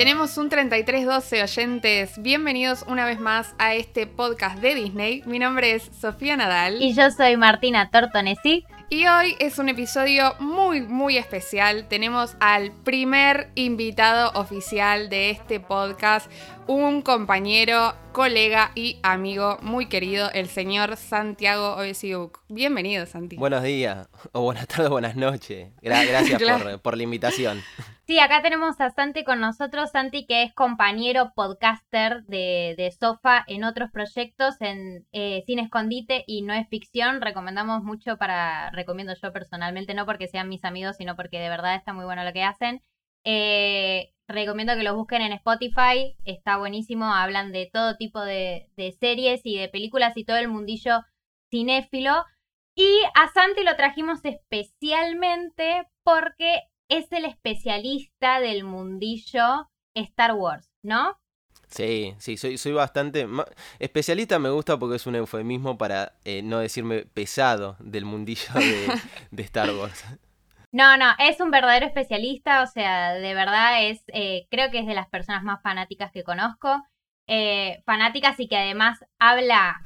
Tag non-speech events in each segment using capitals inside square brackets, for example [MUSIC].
Tenemos un 3312 oyentes. Bienvenidos una vez más a este podcast de Disney. Mi nombre es Sofía Nadal. Y yo soy Martina Tortonesi. Y hoy es un episodio muy, muy especial. Tenemos al primer invitado oficial de este podcast, un compañero, colega y amigo muy querido, el señor Santiago Obesiuk. Bienvenido, Santi. Buenos días, o buenas tardes, buenas noches. gracias [LAUGHS] por, por la invitación. Sí, acá tenemos a Santi con nosotros, Santi que es compañero podcaster de, de Sofa en otros proyectos, en eh, Sin Escondite y No es Ficción. Recomendamos mucho para, recomiendo yo personalmente, no porque sean mis amigos, sino porque de verdad está muy bueno lo que hacen. Eh, recomiendo que lo busquen en Spotify, está buenísimo, hablan de todo tipo de, de series y de películas y todo el mundillo cinéfilo. Y a Santi lo trajimos especialmente porque es el especialista del mundillo Star Wars, ¿no? Sí, sí, soy, soy bastante... Especialista me gusta porque es un eufemismo para eh, no decirme pesado del mundillo de, [LAUGHS] Star Wars. No, no, es un verdadero especialista, o sea, de verdad es, eh, creo que es de las personas más fanáticas que conozco, eh, fanáticas y que además habla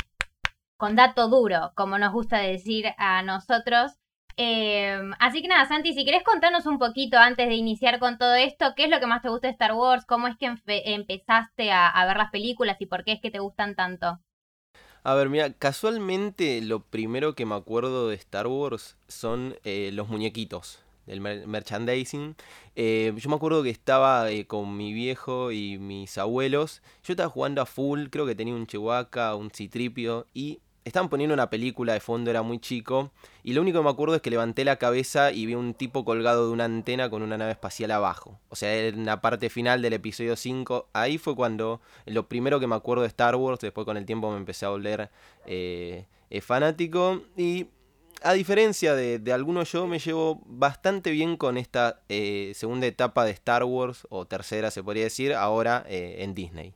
con dato duro, como nos gusta decir a nosotros, Em, así que nada, Santi, si querés contarnos un poquito antes de iniciar con todo esto, ¿qué es lo que más te gusta de Star Wars? ¿Cómo es que empezaste a, ver las películas y por qué es que te gustan tanto? A ver, mira, casualmente lo primero que me acuerdo de Star Wars son eh, los muñequitos, el merchandising. Eh, yo me acuerdo que estaba eh, con mi viejo y mis abuelos. Yo estaba jugando a full, creo que tenía un Chihuahua, un Citripio y estaban poniendo una película de fondo, era muy chico, y lo único que me acuerdo es que levanté la cabeza y vi un tipo colgado de una antena con una nave espacial abajo. O sea, en la parte final del episodio 5, ahí fue cuando lo primero que me acuerdo de Star Wars, después con el tiempo me empecé a volver eh, eh, fanático, y a diferencia de, algunos yo me llevo bastante bien con esta eh, segunda etapa de Star Wars, o tercera se podría decir, ahora en Disney.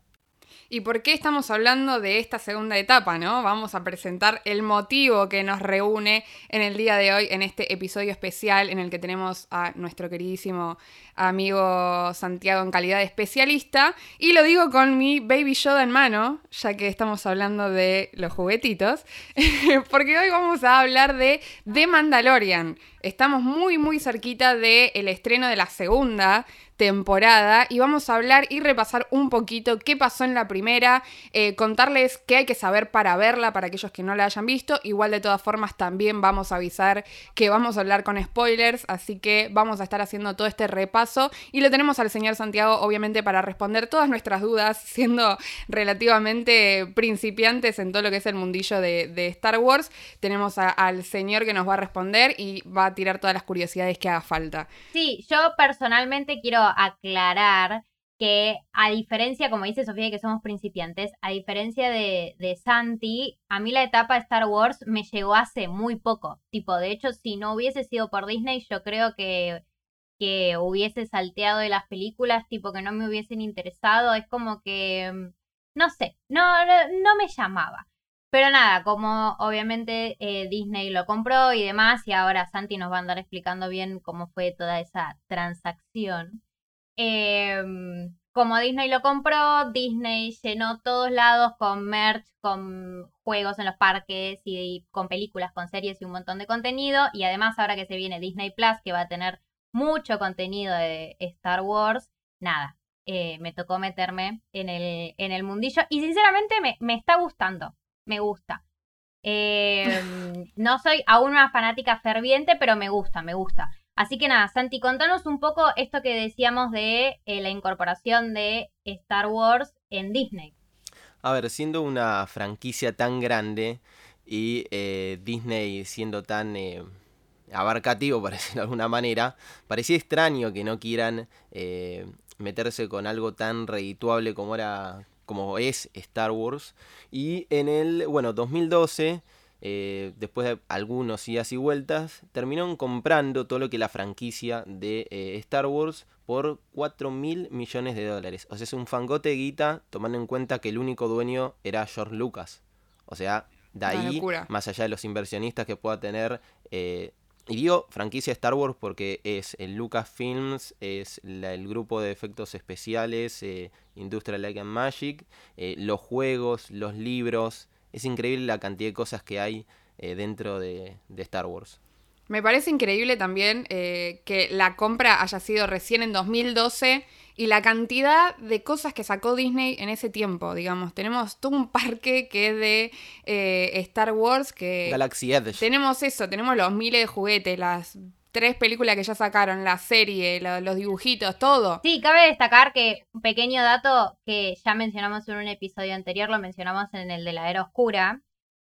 ¿Y por qué estamos hablando de esta segunda etapa, no? Vamos a presentar el motivo que nos reúne en el día de hoy, en este episodio especial en el que tenemos a nuestro queridísimo amigo Santiago en calidad de especialista. Y lo digo con mi Baby Yoda en mano, ya que estamos hablando de los juguetitos, [LAUGHS] porque hoy vamos a hablar de The Mandalorian. Estamos muy, muy cerquita del estreno de la segunda temporada y vamos a hablar y repasar un poquito qué pasó en la primera, eh, contarles qué hay que saber para verla para aquellos que no la hayan visto. Igual de todas formas también vamos a avisar que vamos a hablar con spoilers, así que vamos a estar haciendo todo este repaso y lo tenemos al señor Santiago obviamente para responder todas nuestras dudas, [LAUGHS] siendo relativamente principiantes en todo lo que es el mundillo de, Star Wars. Tenemos al señor que nos va a responder y va a tirar todas las curiosidades que haga falta. Sí, yo personalmente quiero aclarar que a diferencia, como dice Sofía, que somos principiantes, a diferencia de, de, Santi, a mí la etapa de Star Wars me llegó hace muy poco. Tipo, de hecho, si no hubiese sido por Disney, yo creo que, que hubiese salteado de las películas, tipo que no me hubiesen interesado. Es como que, mm, no sé, no, no me llamaba. Pero nada, como obviamente eh, Disney lo compró y demás, y ahora Santi nos va a andar explicando bien cómo fue toda esa transacción. Em, como Disney lo compró, Disney llenó todos lados con merch, con juegos en los parques y, con películas, con series y un montón de contenido. Y además ahora que se viene Disney Plus, que va a tener mucho contenido de Star Wars, nada, eh, me tocó meterme en el, en el mundillo y sinceramente me, me está gustando me gusta. [LAUGHS] Em, no soy aún una fanática ferviente, pero me gusta, me gusta. Así que nada, Santi, contanos un poco esto que decíamos de eh, la incorporación de Star Wars en Disney. A ver, siendo una franquicia tan grande y eh, Disney siendo tan eh, abarcativo, por [LAUGHS] decirlo de alguna manera, parecía extraño que no quieran meterse con algo tan redituable como era como es Star Wars. Y en el, bueno, 2012, eh, después de algunos idas y vueltas, terminaron comprando todo lo que la franquicia de eh, Star Wars por 4 mil millones de dólares. O sea, es un fangote de guita, tomando en cuenta que el único dueño era George Lucas. O sea, de ahí, más allá de los inversionistas que pueda tener, eh, Y digo franquicia Star Wars porque es el Lucasfilms, es el grupo de efectos especiales, Industrial Light and Magic, los juegos, los libros. Es increíble la cantidad de cosas que hay eh, dentro de, Star Wars. Me parece increíble también que la compra haya sido recién en 2012 y la cantidad de cosas que sacó Disney en ese tiempo, digamos. Tenemos todo un parque que es de eh, Star Wars, que... Galaxy Edge. Tenemos eso, tenemos los miles de juguetes, las tres películas que ya sacaron, la serie, los dibujitos, todo. Sí, cabe destacar que un pequeño dato que ya mencionamos en un episodio anterior, lo mencionamos en el de la era oscura,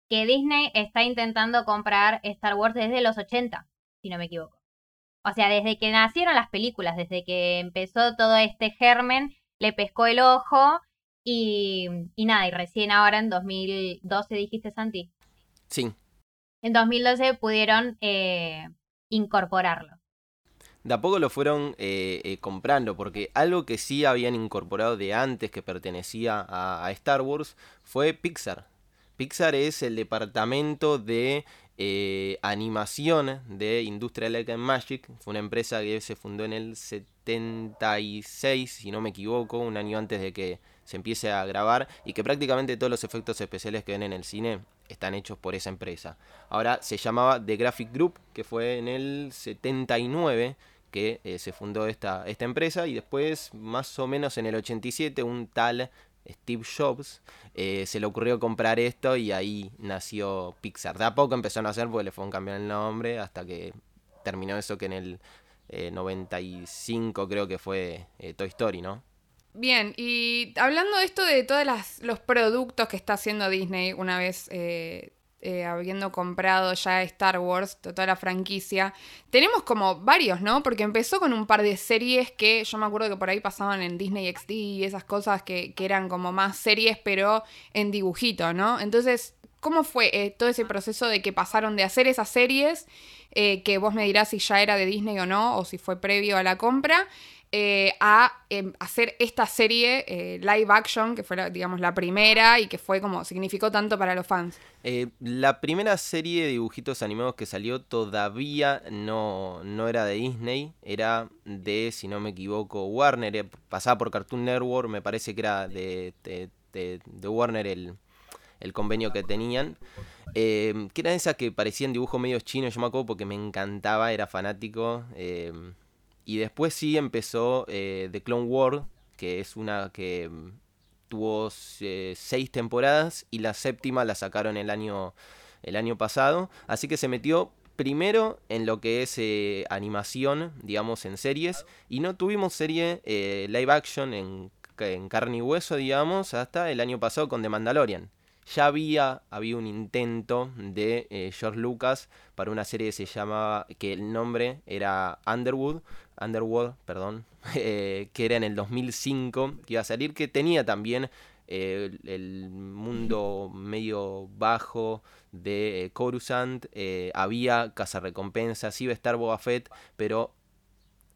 que Disney está intentando comprar Star Wars desde los 80, si no me equivoco. O sea, desde que nacieron las películas, desde que empezó todo este germen, le pescó el ojo y, y nada, y recién ahora en 2012 dijiste Santi. Sí. En 2012 pudieron eh, incorporarlo. De a poco lo fueron eh, eh, comprando, porque algo que sí habían incorporado de antes que pertenecía a Star Wars fue Pixar. Pixar es el departamento de eh, animación de Industrial Light and Magic. Fue una empresa que se fundó en el 76, si no me equivoco, un año antes de que se empiece a grabar y que prácticamente todos los efectos especiales que ven en el cine están hechos por esa empresa. Ahora se llamaba The Graphic Group, que fue en el 79 que eh, se fundó esta, esta empresa y después más o menos en el 87 un tal Steve Jobs, eh, se le ocurrió comprar esto y ahí nació Pixar. De a poco empezaron a hacer porque le fue a cambiar el nombre hasta que terminó eso que en el 95 eh, creo que fue eh, Toy Story, ¿no? Bien, y hablando de esto de todos los productos que está haciendo Disney una vez eh, habiendo comprado ya Star Wars, toda la franquicia, tenemos como varios, ¿no? Porque empezó con un par de series que yo me acuerdo que por ahí pasaban en Disney XD y esas cosas que, eran como más series, pero en dibujito, ¿no? Entonces, ¿cómo fue eh, todo ese proceso de que pasaron de hacer esas series, eh, que vos me dirás si ya era de Disney o no, o si fue previo a la compra, eh, a em, hacer esta serie eh, live action, que fue, digamos, la primera y que fue como significó tanto para los fans. Eh, la primera serie de dibujitos animados que salió todavía no, no era de Disney, era de, si no me equivoco, Warner, pasaba por Cartoon Network, me parece que era de, de, Warner el, el convenio que tenían. que era esa que parecían dibujos medios chinos, yo me acuerdo porque me encantaba, era fanático. Y después sí empezó eh, The Clone War, que es una que mm, tuvo eh, seis temporadas y la séptima la sacaron el año, el año pasado. Así que se metió primero en lo que es eh, animación, digamos, en series. Y no tuvimos serie live action en, en carne y hueso, digamos, hasta el año pasado con The Mandalorian. Ya había, había un intento de George Lucas para una serie que se llamaba, que el nombre era Underwood, Underworld, perdón, [LAUGHS] eh, que era en el 2005, que iba a salir, que tenía también eh, el mundo [LAUGHS] medio bajo de eh, Coruscant, había cazarrecompensas, iba a estar Boba Fett, pero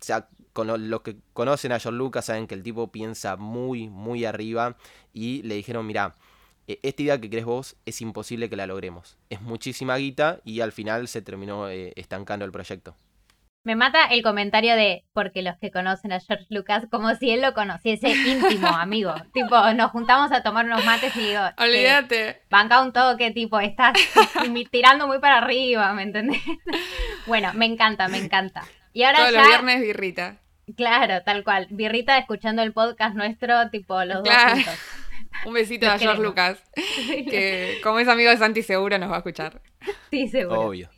sea, con los que conocen a George Lucas saben que el tipo piensa muy, muy arriba y le dijeron, mira, esta idea que crees vos es imposible que la logremos. Es muchísima guita y al final se terminó estancando el proyecto. Me mata el comentario de, porque los que conocen a George Lucas, como si él lo conociese íntimo, [LAUGHS] amigo. tipo, nos juntamos a tomar unos mates y digo, olvídate. banca un toque, tipo, estás [LAUGHS] tirando muy para arriba, ¿me entendés? [LAUGHS] bueno, me encanta, me encanta. Y ahora Todos los viernes birrita. Claro, tal cual. Birrita escuchando el podcast nuestro, tipo, los dos juntos. Un besito a George Lucas, [LAUGHS] que como es amigo de Santi seguro nos va a escuchar. Sí, seguro. Obvio.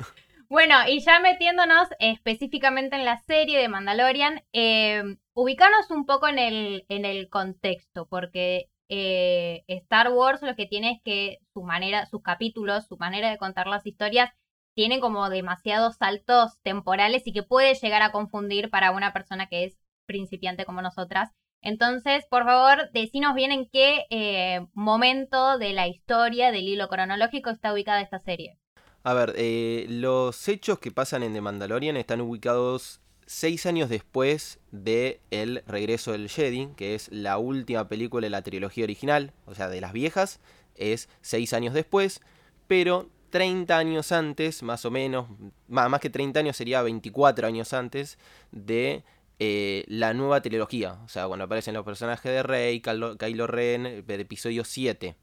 Bueno, y ya metiéndonos específicamente en la serie de Mandalorian, eh, ubicarnos un poco en el, en el contexto, porque eh, Star Wars lo que tiene es que su manera, sus capítulos, su manera de contar las historias, tiene como demasiados saltos temporales y que puede llegar a confundir para una persona que es principiante como nosotras. Entonces, por favor, decinos bien en qué eh, momento de la historia, del hilo cronológico, está ubicada esta serie. A ver, eh, los hechos que pasan en The Mandalorian están ubicados seis años después de El regreso del Jedi, que es la última película de la trilogía original, o sea, de las viejas, es seis años después, pero 30 años antes, más o menos, más, que 30 años sería 24 años antes de eh, la nueva trilogía. O sea, cuando aparecen los personajes de Rey, Kylo, Ren, de episodio 7.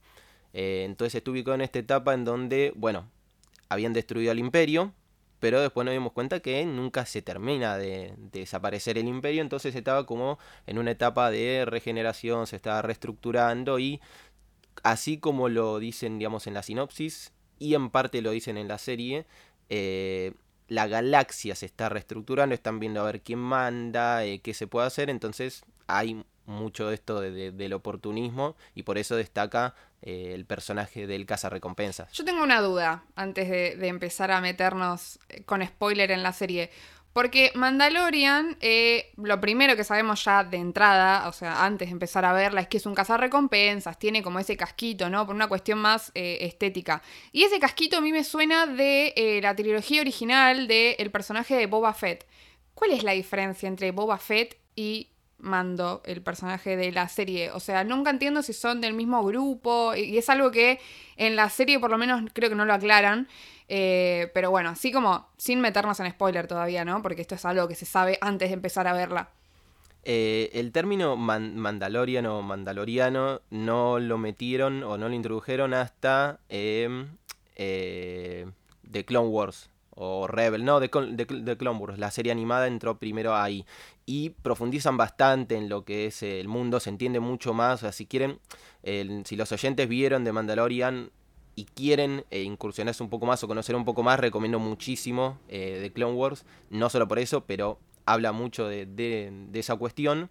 Eh, entonces estuve en esta etapa en donde, bueno, habían destruido al imperio, pero después nos dimos cuenta que nunca se termina de, desaparecer el imperio, entonces estaba como en una etapa de regeneración, se estaba reestructurando y así como lo dicen, digamos, en la sinopsis y en parte lo dicen en la serie, eh, la galaxia se está reestructurando, están viendo a ver quién manda, eh, qué se puede hacer, entonces hay mucho de esto del oportunismo y por eso destaca eh, el personaje del cazarrecompensas. Yo tengo una duda antes de, empezar a meternos eh, con spoiler en la serie. Porque Mandalorian, eh, lo primero que sabemos ya de entrada, o sea, antes de empezar a verla, es que es un cazarrecompensas, tiene como ese casquito, ¿no? Por una cuestión más estética. Y ese casquito a mí me suena de la trilogía original del personaje de Boba Fett. ¿Cuál es la diferencia entre Boba Fett y Mando, el personaje de la serie. O sea, nunca entiendo si son del mismo grupo. Y es algo que en la serie por lo menos creo que no lo aclaran. Eh, pero bueno, así como sin meternos en spoiler todavía, ¿no? Porque esto es algo que se sabe antes de empezar a verla. Eh, el término Mandalorian o mandaloriano no lo metieron o no lo introdujeron hasta em, eh, The Clone Wars o Rebel, no, de, de, Clone Wars, la serie animada entró primero ahí y profundizan bastante en lo que es el mundo, se entiende mucho más, o sea, si quieren, si los oyentes vieron de Mandalorian y quieren eh, incursionarse un poco más o conocer un poco más, recomiendo muchísimo eh, de Clone Wars, no solo por eso, pero habla mucho de, esa cuestión.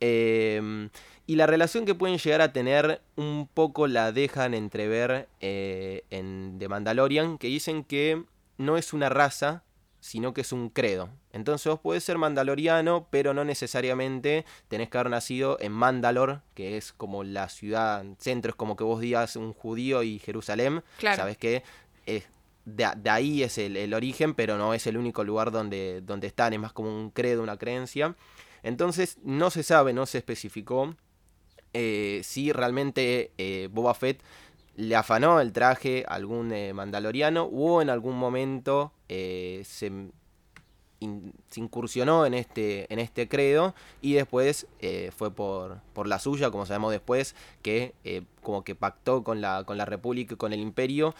Em, y la relación que pueden llegar a tener un poco la dejan entrever eh, en The Mandalorian, que dicen que no es una raza, sino que es un credo. Entonces vos podés ser mandaloriano, pero no necesariamente tenés que haber nacido en Mandalor, que es como la ciudad centro, es como que vos digas un judío y Jerusalén. Claro. Sabes que es, de, ahí es el, origen, pero no es el único lugar donde, donde están, es más como un credo, una creencia. Entonces no se sabe, no se especificó eh, si realmente eh, Boba Fett le afanó el traje a algún eh, mandaloriano o en algún momento eh, se, incursionó en este, en este credo y después eh, fue por, por la suya, como sabemos después, que como que pactó con la, con la República y con el Imperio.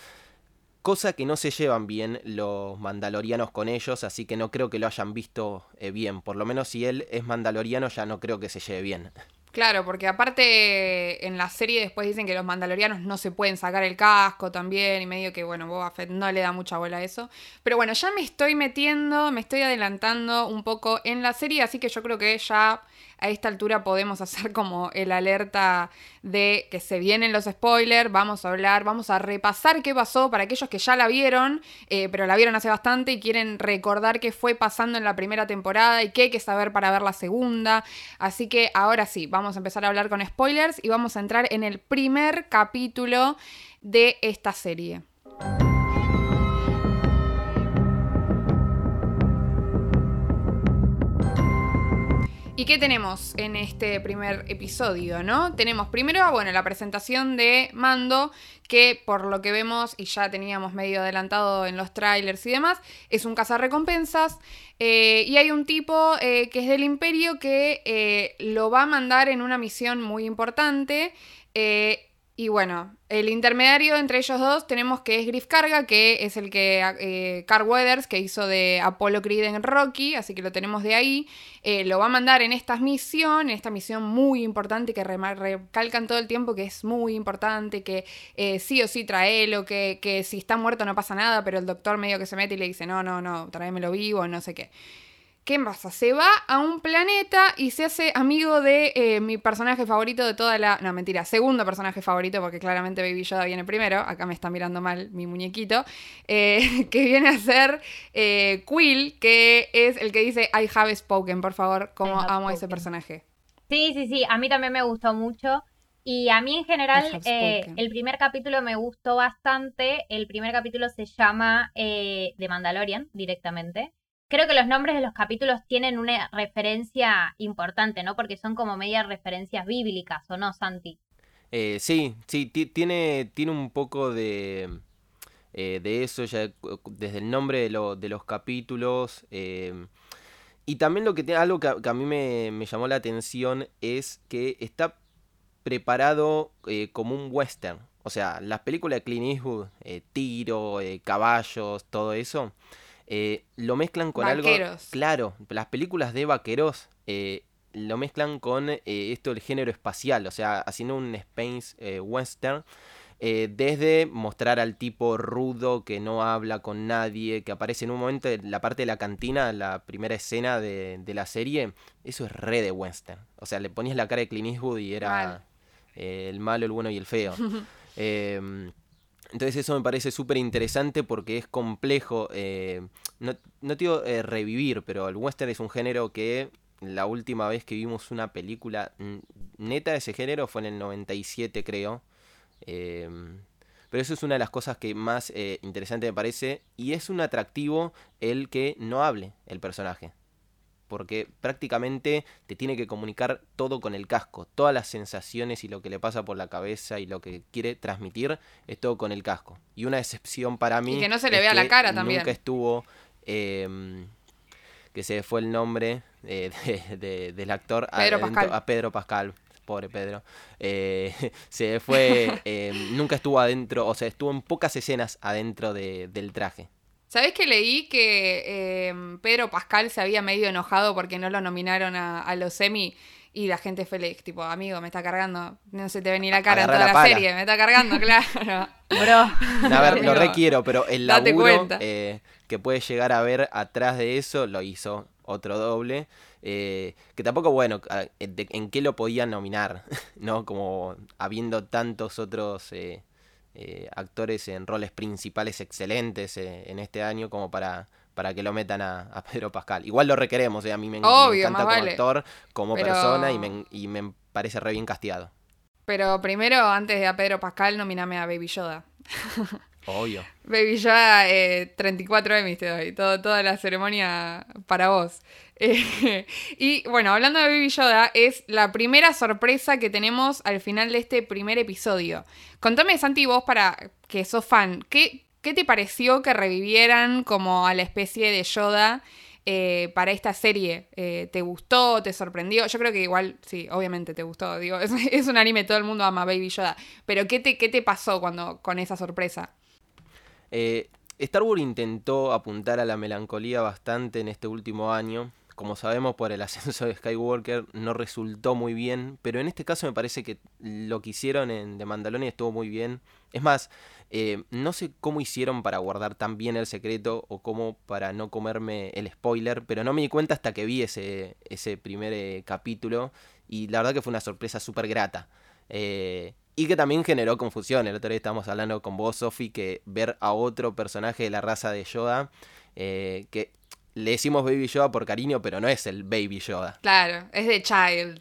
Cosa que no se llevan bien los mandalorianos con ellos, así que no creo que lo hayan visto bien. Por lo menos si él es mandaloriano ya no creo que se lleve bien. Claro, porque aparte en la serie después dicen que los mandalorianos no se pueden sacar el casco también y medio que, bueno, Boba Fett no le da mucha bola a eso. Pero bueno, ya me estoy metiendo, me estoy adelantando un poco en la serie, así que yo creo que ya a esta altura podemos hacer como el alerta de que se vienen los spoilers, vamos a hablar, vamos a repasar qué pasó para aquellos que ya la vieron, eh, pero la vieron hace bastante y quieren recordar qué fue pasando en la primera temporada y qué hay que saber para ver la segunda. Así que ahora sí, vamos a empezar a hablar con spoilers y vamos a entrar en el primer capítulo de esta serie. ¿Y qué tenemos en este primer episodio, no? Tenemos primero, bueno, la presentación de Mando, que por lo que vemos, y ya teníamos medio adelantado en los trailers y demás, es un cazarrecompensas. Eh, y hay un tipo eh, que es del Imperio que eh, lo va a mandar en una misión muy importante. Y bueno, el intermediario entre ellos dos tenemos que es Griff Carga, que es el que, eh, Carl Weathers, que hizo de Apollo Creed en Rocky, así que lo tenemos de ahí. Eh, lo va a mandar en esta misión, en esta misión muy importante que recalcan todo el tiempo que es muy importante, que eh, sí o sí traelo, que, que si está muerto no pasa nada, pero el doctor medio que se mete y le dice, no, no, no, tráemelo vivo, no sé qué. ¿Qué pasa? Se va a un planeta y se hace amigo de eh, mi personaje favorito de toda la... No, mentira, segundo personaje favorito, porque claramente Baby Yoda viene primero. Acá me está mirando mal mi muñequito. Eh, [LAUGHS] que viene a ser eh, Quill, que es el que dice I have spoken. Por favor, como amo a ese personaje. Sí, sí, sí. A mí también me gustó mucho. Y a mí en general el primer capítulo me gustó bastante. El primer capítulo se llama The Mandalorian directamente creo que los nombres de los capítulos tienen una referencia importante, ¿no? Porque son como medias referencias bíblicas, ¿o no, Santi? Eh, sí, sí, tiene, tiene un poco de, eh, de eso, ya desde el nombre de, los capítulos. Eh, y también lo que algo que a, mí me, llamó la atención es que está preparado eh, como un western. O sea, las películas de Clint Eastwood, tiro, caballos, todo eso, lo mezclan con algo... Claro, las películas de vaqueros lo mezclan con esto del género espacial, o sea, haciendo un space western eh, desde mostrar al tipo rudo que no habla con nadie, que aparece en un momento en la parte de la cantina, la primera escena de, la serie, eso es re de western. O sea, le ponías la cara de Clint Eastwood y era eh, el malo, el bueno y el feo. [LAUGHS] Entonces eso me parece súper interesante porque es complejo. Eh, no, no te digo revivir, pero el western es un género que la última vez que vimos una película neta de ese género fue en el 97 creo. Em, pero eso es una de las cosas que más eh, interesante me parece. Y es un atractivo el que no hable el personaje. Porque prácticamente te tiene que comunicar todo con el casco. Todas las sensaciones y lo que le pasa por la cabeza y lo que quiere transmitir es todo con el casco. Y una excepción para mí. Y que no se le vea la cara también. Nunca estuvo. Em, que se fue el nombre eh, [LAUGHS] del actor a Pedro Pascal pobre Pedro, eh, [LAUGHS] se fue, [LAUGHS] eh, nunca estuvo adentro, o sea, estuvo en pocas escenas adentro del traje. ¿Sabés que leí que em, Pedro Pascal se había medio enojado porque no lo nominaron a, los semi? Y la gente fue tipo, amigo, me está cargando, no se te ve ni la cara en toda la, serie, me está cargando, [LAUGHS] claro. Bro. A ver, lo requiero, pero el laburo eh, que puede llegar a ver atrás de eso lo hizo otro doble. Eh, que tampoco, bueno, en qué lo podían nominar, [LAUGHS] ¿no? Como habiendo tantos otros eh, eh, actores en roles principales excelentes en este año como para, para que lo metan a, Pedro Pascal. Igual lo requeremos, a mí me, encanta como actor, como persona y me, y me parece re bien casteado. Pero primero, antes de a Pedro Pascal, nominame a Baby Yoda. [LAUGHS] Obvio. Baby Yoda, 34 Emmys te doy. Todo, toda la ceremonia para vos. [LAUGHS] y bueno, hablando de Baby Yoda, es la primera sorpresa que tenemos al final de este primer episodio. Contame, Santi, vos para que sos fan, ¿qué, qué te pareció que revivieran como a la especie de Yoda? Eh, para esta serie. Eh, ¿Te gustó? ¿Te sorprendió? Yo creo que igual, sí, obviamente te gustó. Digo, [LAUGHS] es, un anime, todo el mundo ama Baby Yoda. Pero ¿qué te, qué te pasó cuando, con esa sorpresa? Eh, Star Wars intentó apuntar a la melancolía bastante en este último año como sabemos por el [LAUGHS] ascenso de Skywalker, no resultó muy bien, pero en este caso me parece que lo que hicieron en The Mandalorian estuvo muy bien. Es más, eh, no sé cómo hicieron para guardar tan bien el secreto o cómo para no comerme el spoiler, pero no me di cuenta hasta que vi ese, ese primer eh, capítulo y la verdad que fue una sorpresa súper grata. Eh, y que también generó confusión. El otro día estábamos hablando con vos, Sofi, que ver a otro personaje de la raza de Yoda, que le decimos Baby Yoda por cariño, pero no es el Baby Yoda. Claro, es de Child.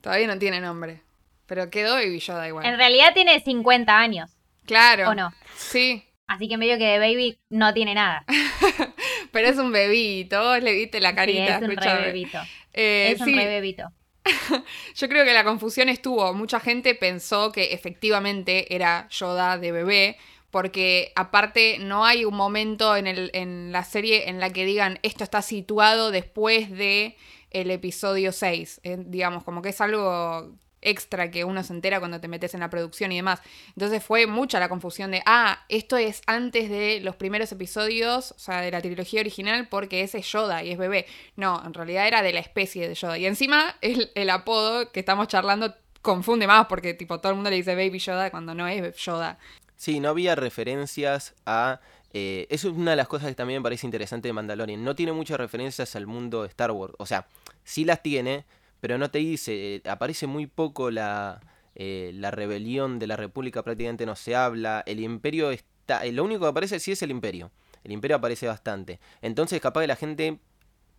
Todavía no tiene nombre. Pero quedó Baby Yoda igual. En realidad tiene 50 años. Claro. ¿O no? Sí. Así que medio que de Baby no tiene nada. [LAUGHS] pero es un bebito. Vos le viste la carita. es un re bebito. Eh, es un re bebito. [LAUGHS] Yo creo que la confusión estuvo. Mucha gente pensó que efectivamente era Yoda de bebé porque aparte no hay un momento en, el, en la serie en la que digan esto está situado después de el episodio 6, eh, digamos, como que es algo extra que uno se entera cuando te metes en la producción y demás. Entonces fue mucha la confusión de, ah, esto es antes de los primeros episodios, o sea, de la trilogía original, porque ese es Yoda y es bebé. No, en realidad era de la especie de Yoda. Y encima el, el apodo que estamos charlando confunde más porque tipo todo el mundo le dice Baby Yoda cuando no es Yoda. Sí, no había referencias a... Eh, eso es una de las cosas que también me parece interesante de Mandalorian. No tiene muchas referencias al mundo de Star Wars. O sea, sí las tiene, pero no te dice... Eh, aparece muy poco la, eh, la rebelión de la República, prácticamente no se habla. El imperio está... lo único que aparece sí es el imperio. El imperio aparece bastante. Entonces capaz que la gente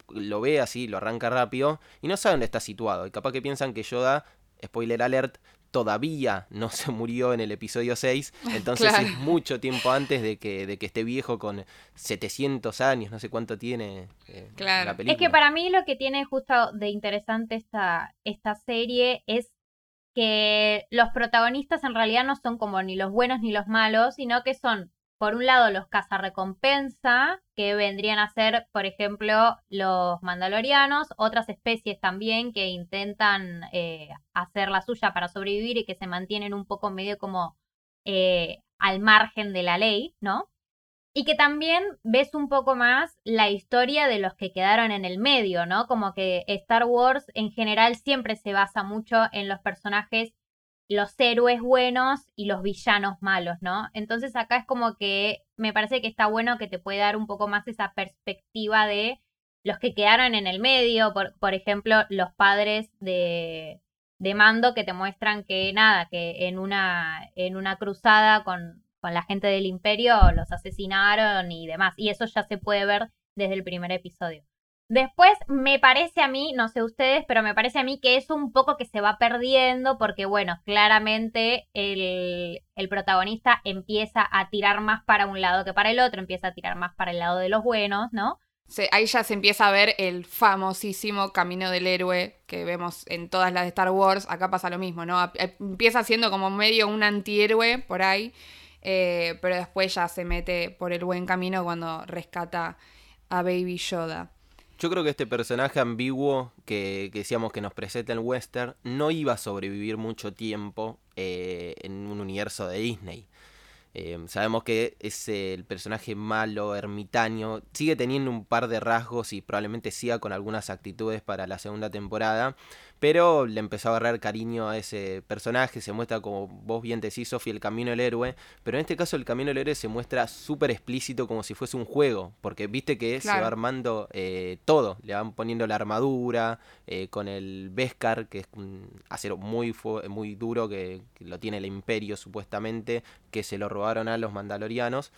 lo ve así, lo arranca rápido y no sabe dónde está situado. Y capaz que piensan que Yoda, spoiler alert, todavía no se murió en el episodio 6, [LAUGHS] entonces es mucho tiempo antes de que, de que esté viejo con 700 años, no sé cuánto tiene eh, la película. Es que para mí lo que tiene justo de interesante esta, esta serie es que los protagonistas en realidad no son como ni los buenos ni los malos, sino que son por un lado, los cazarrecompensa, que vendrían a ser, por ejemplo, los mandalorianos, otras especies también que intentan eh, hacer la suya para sobrevivir y que se mantienen un poco medio como eh, al margen de la ley, ¿no? Y que también ves un poco más la historia de los que quedaron en el medio, ¿no? Como que Star Wars en general siempre se basa mucho en los personajes, los héroes buenos y los villanos malos, ¿no? Entonces acá es como que me parece que está bueno que te puede dar un poco más esa perspectiva de los que quedaron en el medio, por, por ejemplo, los padres de, de mando que te muestran que nada, que en una, en una cruzada con, con la gente del imperio los asesinaron y demás. Y eso ya se puede ver desde el primer episodio. Después me parece a mí, no sé ustedes, pero me parece a mí que es un poco que se va perdiendo porque, bueno, claramente el, el, protagonista empieza a tirar más para un lado que para el otro, empieza a tirar más para el lado de los buenos, ¿no? ahí ya se empieza a ver el famosísimo camino del héroe que vemos en todas las de Star Wars. Acá pasa lo mismo, ¿no? Empieza siendo como medio un antihéroe por ahí, eh, pero después ya se mete por el buen camino cuando rescata a Baby Yoda. Yo creo que este personaje ambiguo que, decíamos que nos presenta en Western no iba a sobrevivir mucho tiempo eh, en un universo de Disney. Eh, sabemos que es el personaje malo, ermitaño, sigue teniendo un par de rasgos y probablemente siga con algunas actitudes para la segunda temporada, pero le empezó a agarrar cariño a ese personaje, se muestra como vos bien decís, Sofi, el camino del héroe, pero en este caso el camino del héroe se muestra súper explícito como si fuese un juego, porque viste que se va armando eh, todo, le van poniendo la armadura, eh, con el Beskar, que es un acero muy, muy duro, que, lo tiene el imperio supuestamente, que se lo robaron a los mandalorianos.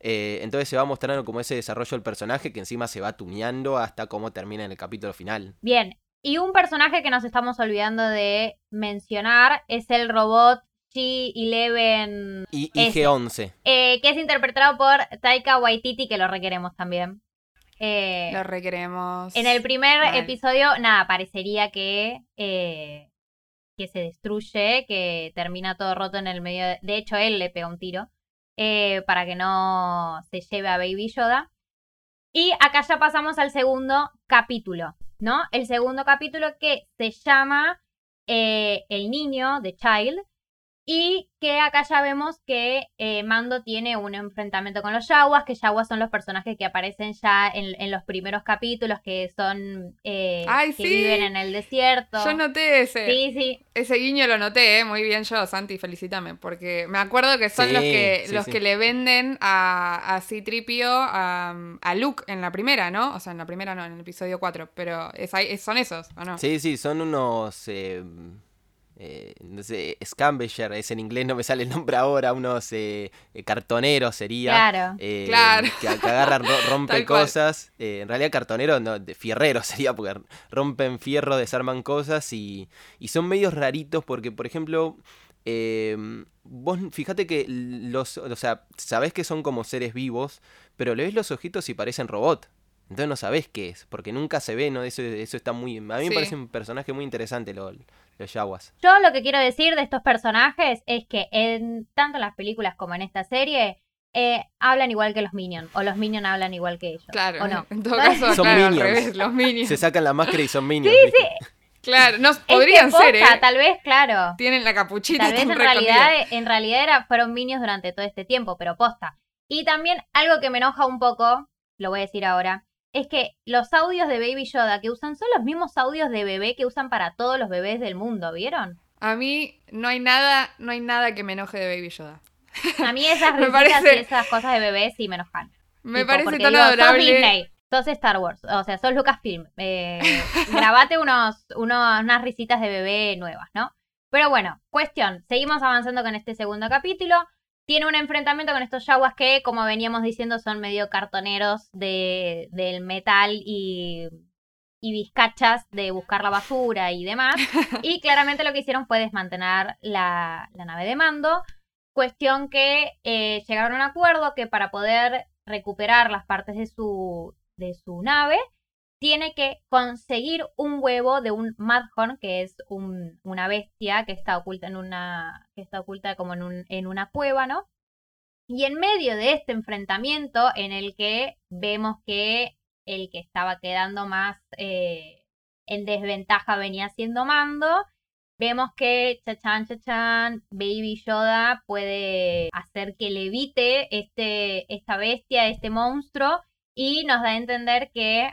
Eh, entonces se va mostrando como ese desarrollo del personaje que encima se va tuneando hasta cómo termina en el capítulo final. Bien, y un personaje que nos estamos olvidando de mencionar es el robot G11. Y IG-11. Eh, que es interpretado por Taika Waititi, que lo requeremos también. Eh, lo requeremos. En el primer episodio, nada, parecería que, eh, que se destruye, que termina todo roto en el medio. De, de hecho, él le pega un tiro eh, para que no se lleve a Baby Yoda. Y acá ya pasamos al segundo capítulo. ¿No? El segundo capítulo que se llama eh, El niño de Child, y que acá ya vemos que eh, Mando tiene un enfrentamiento con los Yaguas, que Yaguas son los personajes que aparecen ya en, los primeros capítulos, que son eh, que viven en el desierto. Yo noté ese. Sí, sí. Ese guiño lo noté, ¿eh? muy bien yo, Santi, felicítame, porque me acuerdo que son los que los que le venden a, a Citripio a, a, Luke en la primera, ¿no? O sea, en la primera no, en el episodio 4, pero es, son esos, ¿o no? Sí, sí, son unos eh, no sé, Scambenger, es en inglés, no me sale el nombre ahora, unos eh, eh cartoneros sería. Claro, eh, claro. Que, agarran, [LAUGHS] rompen cosas. Eh, en realidad cartonero, no, de fierrero [LAUGHS] sería, porque rompen fierro, desarman cosas y, y son medios raritos porque, por ejemplo, vos fíjate que los, o sea, sabés que son como seres vivos, pero le ves los ojitos y parecen robot. Entonces no sabés qué es, porque nunca se ve, ¿no? Eso, eso está muy... A mí me parece un personaje muy interesante, lo, los Yaguas. Yo lo que quiero decir de estos personajes es que en tanto en las películas como en esta serie eh, hablan igual que los Minions, o los Minions hablan igual que ellos. Claro, ¿o no? en todo caso, [LAUGHS] son claro, minions. Al revés, los Minions. Se sacan la máscara y son Minions. Sí, sí. Claro, no, podrían ser, ¿eh? Tal vez, claro. Tienen la capuchita. Tal vez en realidad, en realidad era, fueron Minions durante todo este tiempo, pero posta. Y también algo que me enoja un poco, lo voy a decir ahora, es que los audios de Baby Yoda que usan son los mismos audios de bebé que usan para todos los bebés del mundo, ¿vieron? A mí no hay nada, no hay nada que me enoje de Baby Yoda. A mí esas [LAUGHS] risitas y esas cosas de bebés sí me enojan. Me parece tan adorable. Sos Disney, sos Star Wars, o sea, sos Lucasfilm. Eh, [LAUGHS] grabate unos, unos, unas risitas de bebé nuevas, ¿no? Pero bueno, cuestión, seguimos avanzando con este segundo capítulo. Tiene un enfrentamiento con estos yaguas que, como veníamos diciendo, son medio cartoneros de, del metal y y vizcachas de buscar la basura y demás. [LAUGHS] Y claramente lo que hicieron fue desmantelar la, nave de mando. Cuestión que eh, llegaron a un acuerdo que para poder recuperar las partes de su, de su nave, tiene que conseguir un huevo de un Madhorn, que es una bestia que está oculta en una. Que está oculta como en, un, en una cueva, ¿no? Y en medio de este enfrentamiento en el que vemos que el que estaba quedando más eh, en desventaja venía siendo Mando, vemos que chachan chachan Baby Yoda puede hacer que le evite este, esta bestia, este monstruo, y nos da a entender que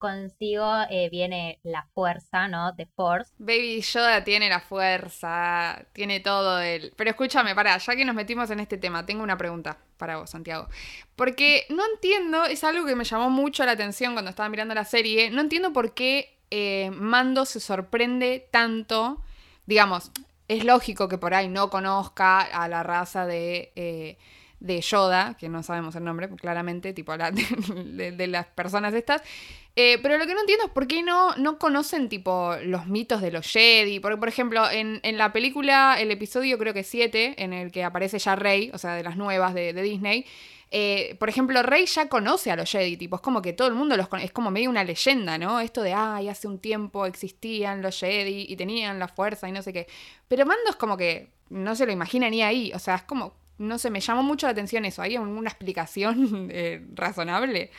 consigo eh, viene la fuerza, ¿no? De Force. Baby Yoda tiene la fuerza, tiene todo el... Pero escúchame, para, ya que nos metimos en este tema, tengo una pregunta para vos, Santiago. Porque no entiendo, es algo que me llamó mucho la atención cuando estaba mirando la serie, no entiendo por qué eh, Mando se sorprende tanto, digamos, es lógico que por ahí no conozca a la raza de... Eh, de Yoda, que no sabemos el nombre, claramente, tipo la, [LAUGHS] de, las personas estas. Eh, pero lo que no entiendo es por qué no, no conocen, tipo, los mitos de los Jedi. Porque, por ejemplo, en, la película, el episodio creo que 7, en el que aparece ya Rey, o sea, de las nuevas de, Disney. Eh, por ejemplo, Rey ya conoce a los Jedi, tipo, es como que todo el mundo los conoce, es como medio una leyenda, ¿no? Esto de, ay, hace un tiempo existían los Jedi y tenían la fuerza y no sé qué. Pero Mando es como que no se lo imagina ni ahí, o sea, es como, no sé, me llamó mucho la atención eso. ¿Hay alguna explicación [LAUGHS] eh, razonable?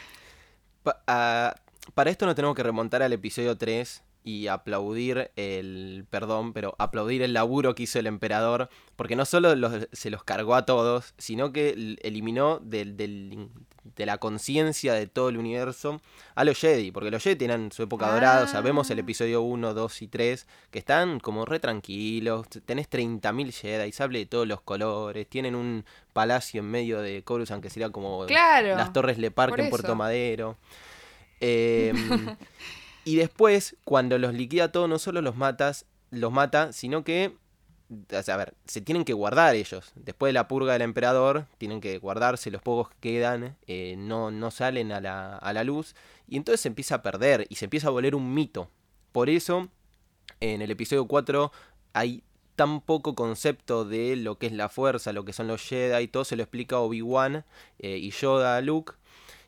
Ah, para esto no tenemos que remontar al episodio 3 y aplaudir el, perdón, pero aplaudir el laburo que hizo el emperador, porque no solo se los cargó a todos, sino que eliminó del, de la conciencia de todo el universo a los Jedi, porque los Jedi tienen su época dorada, o sea, vemos el ah. episodio 1, 2 y 3, que están como re tranquilos, tenés 30.000 Jedi, sable de todos los colores, tienen un palacio en medio de Coruscant que sería como las Torres Le Parque en Puerto Madero. Em, [LAUGHS] y después, cuando los liquida todo, no solo los matas, los mata, sino que a ver, se tienen que guardar ellos. Después de la purga del emperador, tienen que guardarse, los pocos que quedan eh, no, no salen a la, a la luz. Y entonces se empieza a perder y se empieza a volver un mito. Por eso, en el episodio 4 hay tan poco concepto de lo que es la fuerza, lo que son los Jedi, y todo se lo explica Obi-Wan eh, y Yoda a Luke.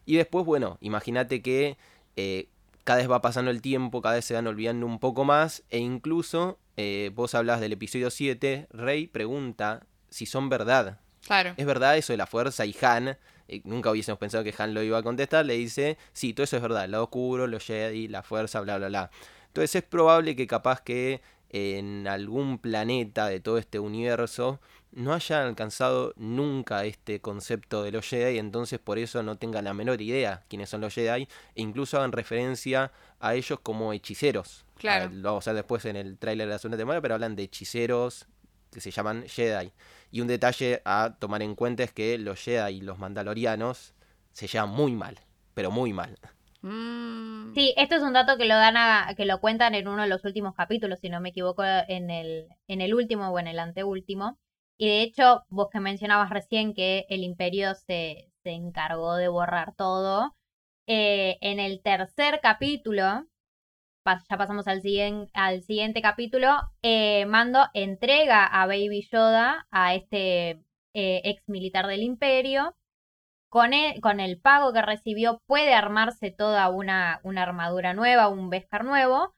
Y después, bueno, imagínate que eh, cada vez va pasando el tiempo, cada vez se van olvidando un poco más, e incluso eh, vos hablas del episodio 7, Rey pregunta si son verdad. Claro. ¿Es verdad eso de la fuerza? Y Han, eh, nunca hubiésemos pensado que Han lo iba a contestar, le dice, sí, todo eso es verdad, el lado oscuro, los Jedi, la fuerza, bla, bla, bla. Entonces es probable que capaz que en algún planeta de todo este universo no hayan alcanzado nunca este concepto de los Jedi, entonces por eso no tengan la menor idea quiénes son los Jedi, e incluso hagan referencia a ellos como hechiceros. Claro. lo vamos a ver después en el tráiler de la segunda temporada, pero hablan de hechiceros que se llaman Jedi. Y un detalle a tomar en cuenta es que los Jedi y los Mandalorianos se llevan muy mal, pero muy mal. Mm. Sí, esto es un dato que lo dan a, que lo cuentan en uno de los últimos capítulos, si no me equivoco, en el, en el último o en el anteúltimo. Y de hecho, vos que mencionabas recién que el imperio se, se encargó de borrar todo, eh, en el tercer capítulo, ya pasamos al, al siguiente capítulo, eh, Mando entrega a Baby Yoda, a este eh, ex militar del imperio. Con el, con el, pago que recibió puede armarse toda una, una armadura nueva, un Beskar nuevo.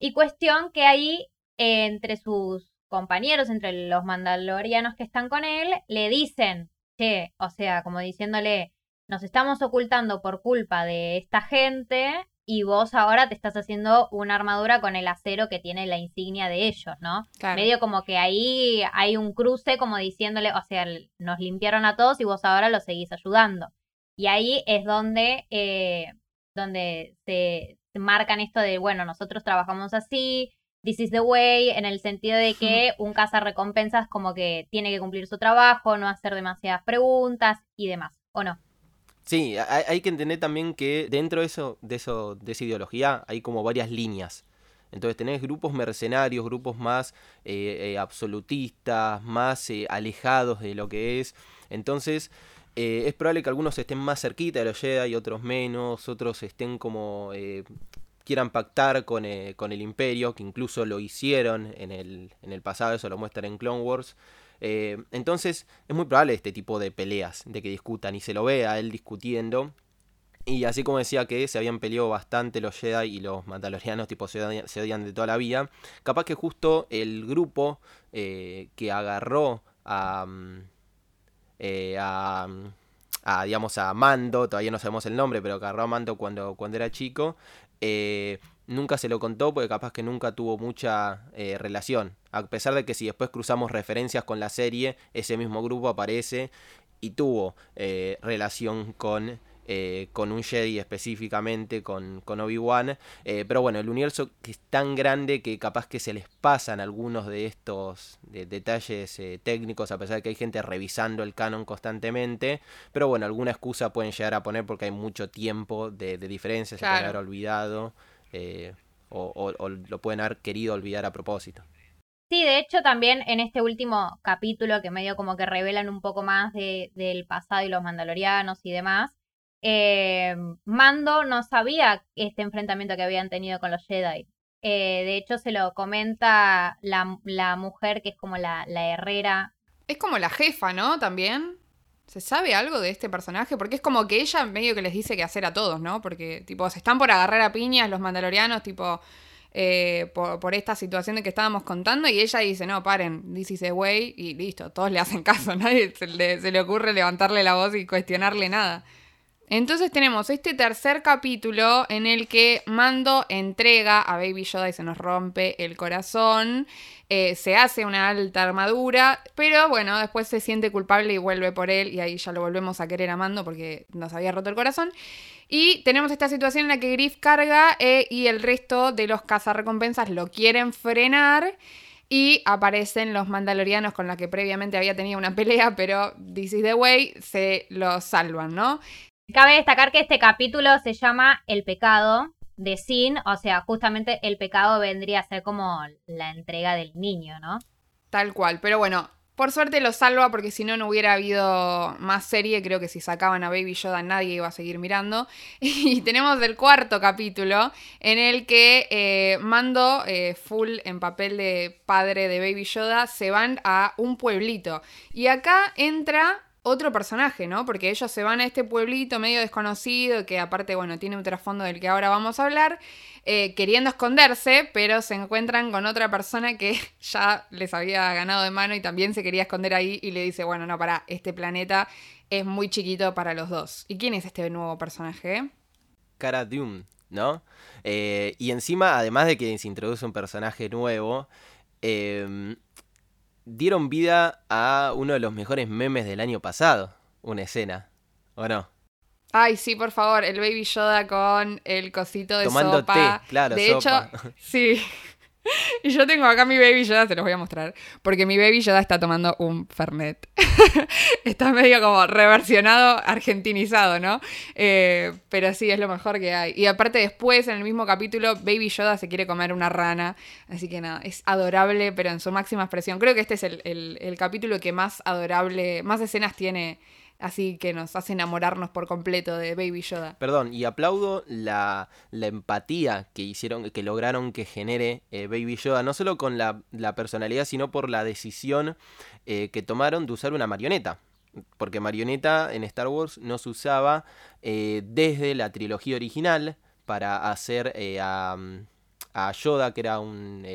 Y cuestión que ahí, entre sus compañeros, entre los mandalorianos que están con él, le dicen, che, o sea, como diciéndole, nos estamos ocultando por culpa de esta gente y vos ahora te estás haciendo una armadura con el acero que tiene la insignia de ellos, ¿no? Medio como que ahí hay un cruce como diciéndole, o sea, nos limpiaron a todos y vos ahora los seguís ayudando. Y ahí es donde, eh, donde se marcan esto de, bueno, nosotros trabajamos así, this is the way, en el sentido de que un recompensas como que tiene que cumplir su trabajo, no hacer demasiadas preguntas y demás, ¿o no? Sí, hay, que entender también que dentro de eso, de eso, de esa ideología, hay como varias líneas. Entonces tenés grupos mercenarios, grupos más eh, eh, absolutistas, más eh, alejados de lo que es. Entonces es probable que algunos estén más cerquita de los Jedi y otros menos, otros estén como quieran pactar con, con, el imperio, que incluso lo hicieron en el, en el pasado, eso lo muestran en Clone Wars. Eh, entonces es muy probable este tipo de peleas, de que discutan y se lo ve a él discutiendo. Y así como decía que se habían peleado bastante los Jedi y los Mandalorianos, tipo se odian, de toda la vida, capaz que justo el grupo eh, que agarró a, mm, eh, a, a, digamos, a Mando, todavía no sabemos el nombre, pero agarró a Mando cuando, cuando era chico, eh, nunca se lo contó porque capaz que nunca tuvo mucha eh, relación. A pesar de que si después cruzamos referencias con la serie, ese mismo grupo aparece y tuvo eh, relación con, eh, con un Jedi específicamente, con, con Obi-Wan. Eh, pero bueno, el universo que es tan grande que capaz que se les pasan algunos de estos de- detalles eh, técnicos, a pesar de que hay gente revisando el canon constantemente. Pero bueno, alguna excusa pueden llegar a poner porque hay mucho tiempo de, de diferencia, se pueden haber olvidado. o, o- o lo pueden haber querido olvidar a propósito. Sí, de hecho también en este último capítulo que medio como que revelan un poco más de, del pasado y los mandalorianos y demás, eh, Mando no sabía este enfrentamiento que habían tenido con los Jedi. Eh, de hecho se lo comenta la, mujer que es como la, herrera. Es como la jefa, ¿no? También. ¿Se sabe algo de este personaje? Porque es como que ella medio que les dice qué hacer a todos, ¿no? Porque, tipo, se están por agarrar a piñas los mandalorianos, tipo, eh, por, esta situación de que estábamos contando, y ella dice, no, paren, this is the way, y listo, todos le hacen caso, [LAUGHS] nadie se le ocurre levantarle la voz y cuestionarle nada. Entonces tenemos este tercer capítulo en el que Mando entrega a Baby Yoda y se nos rompe el corazón. Eh, se hace una alta armadura, pero bueno, después se siente culpable y vuelve por él y ahí ya lo volvemos a querer a Mando porque nos había roto el corazón. Y tenemos esta situación en la que Griff carga eh, y el resto de los cazarrecompensas lo quieren frenar. Y aparecen los mandalorianos con los que previamente había tenido una [LAUGHS] pelea, pero This is the way, se los salvan, ¿no? Cabe destacar que este capítulo se llama El pecado de Sin, o sea, justamente el pecado vendría a ser como la entrega del niño, ¿no? Tal cual. Pero bueno, por suerte lo salva porque si no, no hubiera habido más serie. Creo que si sacaban a Baby Yoda nadie iba a seguir mirando. [LAUGHS] Y tenemos el cuarto capítulo en el que eh, Mando, eh, full en papel de padre de Baby Yoda, se van a un pueblito. Y acá entra otro personaje, ¿no? Porque ellos se van a este pueblito medio desconocido, que aparte, bueno, tiene un trasfondo del que ahora vamos a hablar, eh, queriendo esconderse, pero se encuentran con otra persona que [LAUGHS] ya les había ganado de mano y también se quería esconder ahí y le dice, bueno, no, para, este planeta es muy chiquito para los dos. ¿Y quién es este nuevo personaje? Cara Dune, ¿no? Eh, y encima, además de que se introduce un personaje nuevo, eh, dieron vida a uno de los mejores memes del año pasado. Una escena, ¿o no? Ay, sí, por favor, el Baby Yoda con el cosito de Tomando sopa. té, claro, De sopa. hecho, [LAUGHS] sí. [LAUGHS] Y yo tengo acá mi Baby Yoda, se los voy a mostrar. Porque mi Baby Yoda está tomando un Fernet. [LAUGHS] está medio como reversionado, argentinizado, ¿no? Eh, pero sí, es lo mejor que hay. Y aparte, después, en el mismo capítulo, Baby Yoda se quiere comer una rana. Así que nada, es adorable, pero en su máxima expresión. Creo que este es el, el- el capítulo que más adorable, más escenas tiene. Así que nos hace enamorarnos por completo de Baby Yoda. Perdón, y aplaudo la, la empatía que hicieron, que lograron que genere eh, Baby Yoda, no solo con la, la personalidad, sino por la decisión eh, que tomaron de usar una marioneta. Porque marioneta en Star Wars no se usaba eh, desde la trilogía original para hacer a, a Yoda, que era un,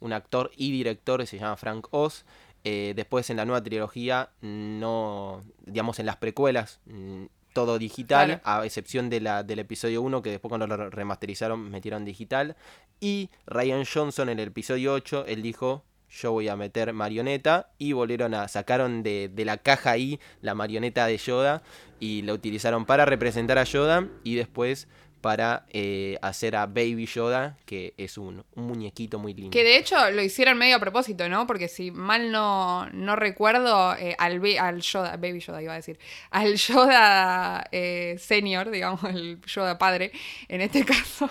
un actor y director, se llama Frank Oz. Eh, después en la nueva trilogía, no, digamos en las precuelas, mm, todo digital, Claro. a excepción de la, del episodio 1, que después cuando lo remasterizaron metieron digital. Y Ryan Johnson en el episodio 8, él dijo, yo voy a meter marioneta, y volvieron a, sacaron de, de la caja ahí la marioneta de Yoda, y la utilizaron para representar a Yoda, y después para eh, hacer a Baby Yoda, que es un, un muñequito muy lindo. Que de hecho lo hicieron medio a propósito, ¿no? Porque si mal no, no recuerdo, eh, al, al Yoda, Baby Yoda iba a decir, al Yoda eh, senior, digamos, [LAUGHS] el Yoda padre, en este [LAUGHS] caso,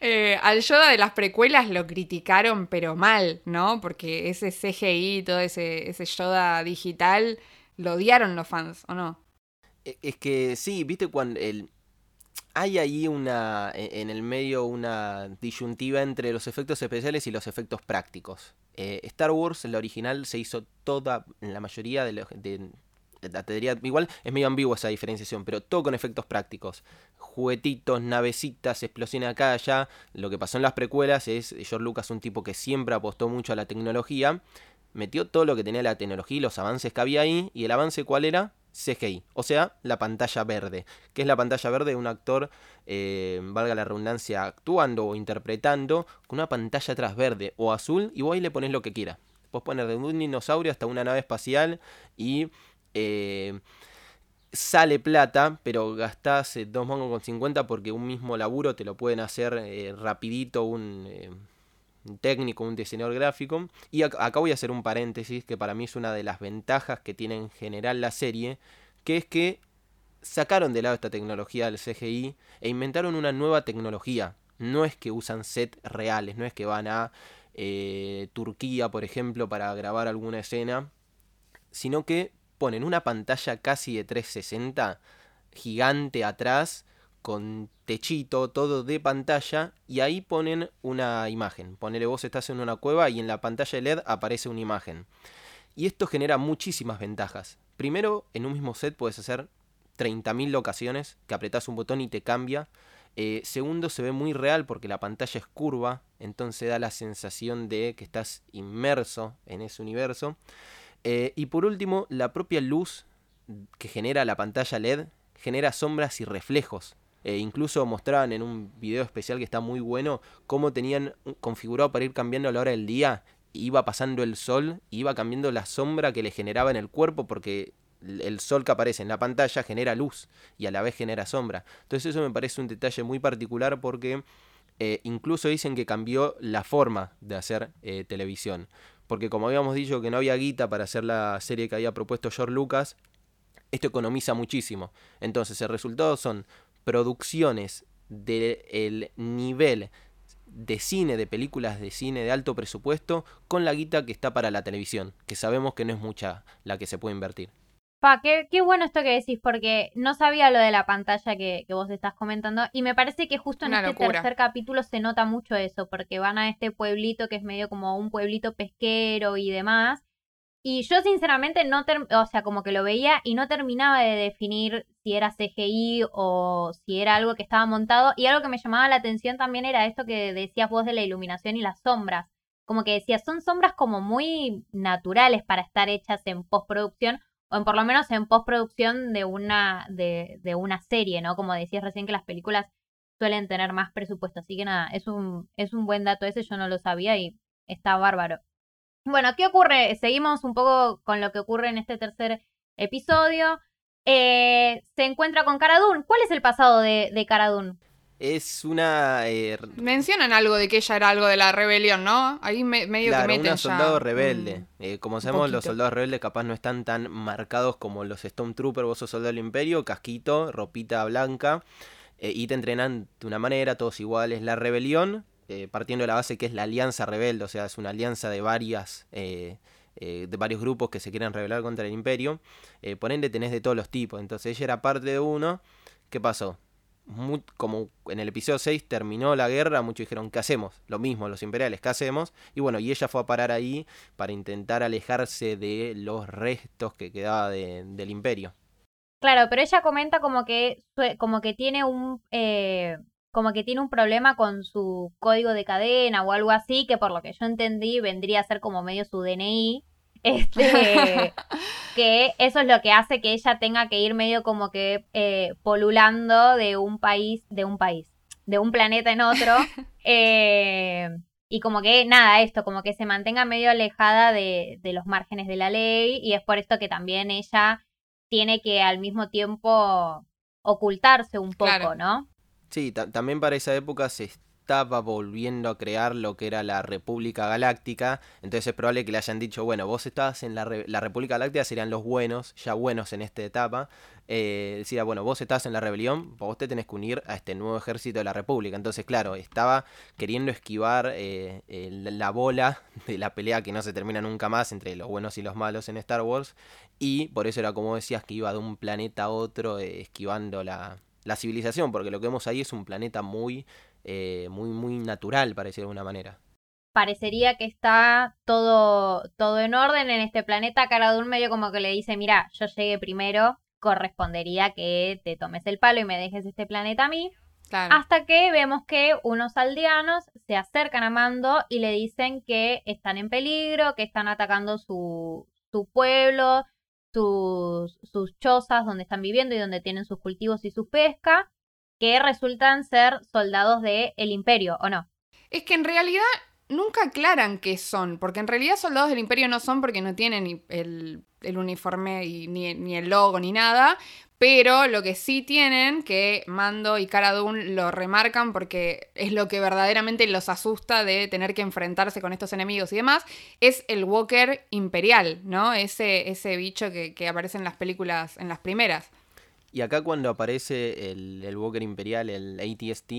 eh, al Yoda de las precuelas lo criticaron, pero mal, ¿no? Porque ese CGI, todo ese, ese Yoda digital, lo odiaron los fans, ¿o no? E- Es que sí, viste cuando el... hay ahí una e- en el medio una disyuntiva entre los efectos especiales y los efectos prácticos. Eh, Star Wars, la original, se hizo toda, la mayoría de, los- de- te diría- igual es medio ambigua esa diferenciación, pero todo con efectos prácticos. Juguetitos, navecitas, explosiones acá allá. Lo que pasó en las precuelas es George Lucas un tipo que siempre apostó mucho a la tecnología. metió todo lo que tenía la tecnología y los avances que había ahí. ¿Y el avance cuál era? CGI, o sea, la pantalla verde. ¿Qué es la pantalla verde? de Un actor, eh, valga la redundancia, actuando o interpretando con una pantalla atrás verde o azul y vos ahí le pones lo que quiera. Vos poner de un dinosaurio hasta una nave espacial y eh, sale plata, pero gastás eh, dos mangos con 50 porque un mismo laburo te lo pueden hacer rapidito un técnico, un diseñador gráfico. Y acá voy a hacer un paréntesis que para mí es una de las ventajas que tiene en general la serie, que es que sacaron de lado esta tecnología del CGI e inventaron una nueva tecnología. No es que usan sets reales, no es que van a eh, Turquía, por ejemplo, para grabar alguna escena, sino que ponen una pantalla casi de 360 gigante atrás con techito, todo de pantalla, y ahí ponen una imagen. Ponele vos estás en una cueva y en la pantalla LED aparece una imagen. Y esto genera muchísimas ventajas. Primero, en un mismo set puedes hacer 30.000 locaciones, que apretás un botón y te cambia. Eh, segundo, se ve muy real porque la pantalla es curva, entonces da la sensación de que estás inmerso en ese universo. Eh, y por último, la propia luz que genera la pantalla LED genera sombras y reflejos. Eh, incluso mostraban en un video especial que está muy bueno cómo tenían configurado para ir cambiando a la hora del día. Iba pasando el sol, iba cambiando la sombra que le generaba en el cuerpo porque el sol que aparece en la pantalla genera luz y a la vez genera sombra. Entonces eso me parece un detalle muy particular porque eh, incluso dicen que cambió la forma de hacer eh, televisión. Porque como habíamos dicho que no había guita para hacer la serie que había propuesto George Lucas, esto economiza muchísimo. Entonces el resultado son producciones del nivel de cine, de películas de cine de alto presupuesto, con la guita que está para la televisión, que sabemos que no es mucha la que se puede invertir. Pa, qué, qué bueno esto que decís, porque no sabía lo de la pantalla que, que vos estás comentando, y me parece que justo en este tercer capítulo se nota mucho eso, porque van a este pueblito que es medio como un pueblito pesquero y demás, y yo sinceramente no, o sea, como que lo veía y no terminaba de definir si era CGI o si era algo que estaba montado. Y algo que me llamaba la atención también era esto que decías vos de la iluminación y las sombras. Como que decías, son sombras como muy naturales para estar hechas en postproducción o en por lo menos en postproducción de una, de, de una serie, ¿no? Como decías recién que las películas suelen tener más presupuesto. Así que nada, es un, es un buen dato ese, yo no lo sabía y está bárbaro. Bueno, ¿qué ocurre? Seguimos un poco con lo que ocurre en este tercer episodio. Eh, se encuentra con Caradun. ¿Cuál es el pasado de, de Caradun? Es una... Eh, Mencionan algo de que ella era algo de la rebelión, ¿no? Ahí medio que meten una soldado rebelde. Eh, como sabemos, los soldados rebeldes capaz no están tan marcados como los Stormtroopers. Vos sos soldado del imperio, casquito, ropita blanca. y te entrenan de una manera, todos iguales. La rebelión eh, partiendo de la base que es la alianza rebelde, o sea, es una alianza de varias... Eh, eh, de varios grupos que se quieren rebelar contra el imperio. por ende tenés de todos los tipos. Entonces ella era parte de uno. ¿Qué pasó? como en el episodio 6 terminó la guerra, muchos dijeron, ¿qué hacemos? Lo mismo, los imperiales, ¿qué hacemos? Y bueno, y ella fue a parar ahí para intentar alejarse de los restos que quedaba del imperio. Claro, pero ella comenta como que, como que tiene un, como que tiene un problema con su código de cadena o algo así, que por lo que yo entendí vendría a ser como medio su DNI. [LAUGHS] Este, [LAUGHS] que eso es lo que hace que ella tenga que ir medio como que eh, polulando de un país, de un país, de un planeta en otro. [LAUGHS] Eh, y como que nada, esto, como que se mantenga medio alejada de, de los márgenes de la ley. Y es por esto que también ella tiene que al mismo tiempo ocultarse un poco, ¿no? Sí, también para esa época se estaba volviendo a crear lo que era la República Galáctica, entonces es probable que le hayan dicho, bueno, vos estabas en la, la República Galáctica, serían los buenos, ya buenos en esta etapa, eh, decía, bueno, vos estás en la rebelión, vos te tenés que unir a este nuevo ejército de la República, entonces claro, estaba queriendo esquivar eh, la bola [LAUGHS] de la pelea que no se termina nunca más entre los buenos y los malos en Star Wars, y por eso era como decías que iba de un planeta a otro eh, esquivando la la civilización, porque lo que vemos ahí es un planeta muy, eh, muy, muy natural, para decirlo de alguna manera. Parecería que está todo, todo en orden en este planeta. Cara de un medio como que le dice, mira, yo llegué primero, correspondería que te tomes el palo y me dejes este planeta a mí. Hasta que vemos que unos aldeanos se se acercan a Mando y le dicen que están en peligro, que están atacando su, su pueblo, sus, sus chozas donde están viviendo y donde tienen sus cultivos y su pesca, que resultan ser soldados del el imperio, ¿o no? Es que en realidad nunca aclaran qué son, porque en realidad soldados del imperio no son porque no tienen el, el uniforme ni, ni, el logo ni nada, pero lo que sí tienen, que Mando y Cara Dune lo remarcan porque es lo que verdaderamente los asusta de tener que enfrentarse con estos enemigos y demás, es el Walker Imperial, ¿no? Ese, ese bicho que, que aparece en las películas, en las primeras. Y acá cuando aparece el, el Walker Imperial, el ATST,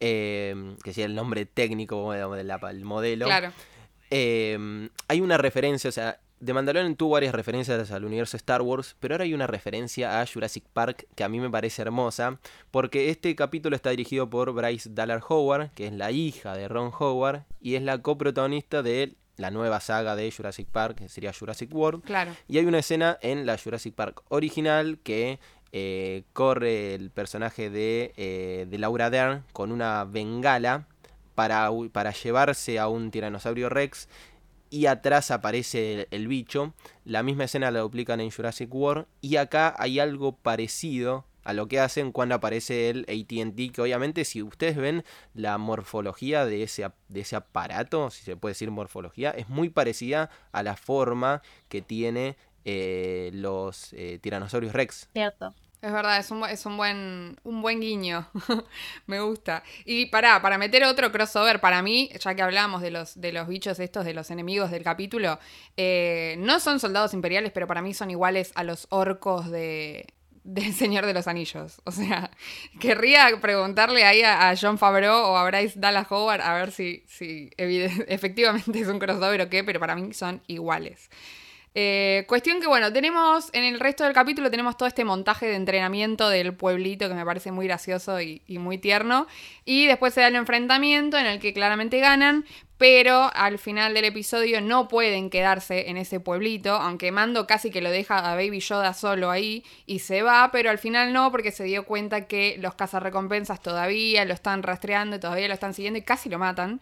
eh, que sería el nombre técnico del modelo, Claro. eh, hay una referencia, o sea, The Mandalorian tuvo varias referencias al universo Star Wars, pero ahora hay una referencia a Jurassic Park que a mí me parece hermosa, porque este capítulo está dirigido por Bryce Dallas Howard, que es la hija de Ron Howard, y es la coprotagonista de la nueva saga de Jurassic Park, que sería Jurassic World. Claro. Y hay una escena en la Jurassic Park original que eh, corre el personaje de, eh, de, Laura Dern con una bengala para, para, llevarse a un tiranosaurio Rex y atrás aparece el, bicho. La misma escena la duplican en Jurassic World y acá hay algo parecido a lo que hacen cuando aparece el ATT, que obviamente si ustedes ven la morfología de ese, de ese aparato, si se puede decir morfología, es muy parecida a la forma que tiene eh, los eh, tiranosaurios rex. Cierto. Es verdad, es un, es un buen un buen guiño. [LAUGHS] Me gusta. Y para, para meter otro crossover, para mí, ya que hablamos de los, de los bichos estos, de los enemigos del capítulo, eh, no son soldados imperiales, pero para mí son iguales a los orcos de, del [LAUGHS] Señor de los Anillos. O sea, [LAUGHS] querría preguntarle ahí a, a, John Favreau o a Bryce Dallas Howard a ver si, si efectivamente es un crossover o qué, pero para mí son iguales. Eh, cuestión que, bueno, tenemos en el resto del capítulo tenemos todo este montaje de entrenamiento del pueblito que me parece muy gracioso y, muy tierno. Y después se da el enfrentamiento en el que claramente ganan, pero al final del episodio no pueden quedarse en ese pueblito, aunque Mando casi que lo deja a Baby Yoda solo ahí y se va, pero al final no, porque se dio cuenta que los cazarrecompensas todavía lo están rastreando, todavía lo están siguiendo y casi lo matan,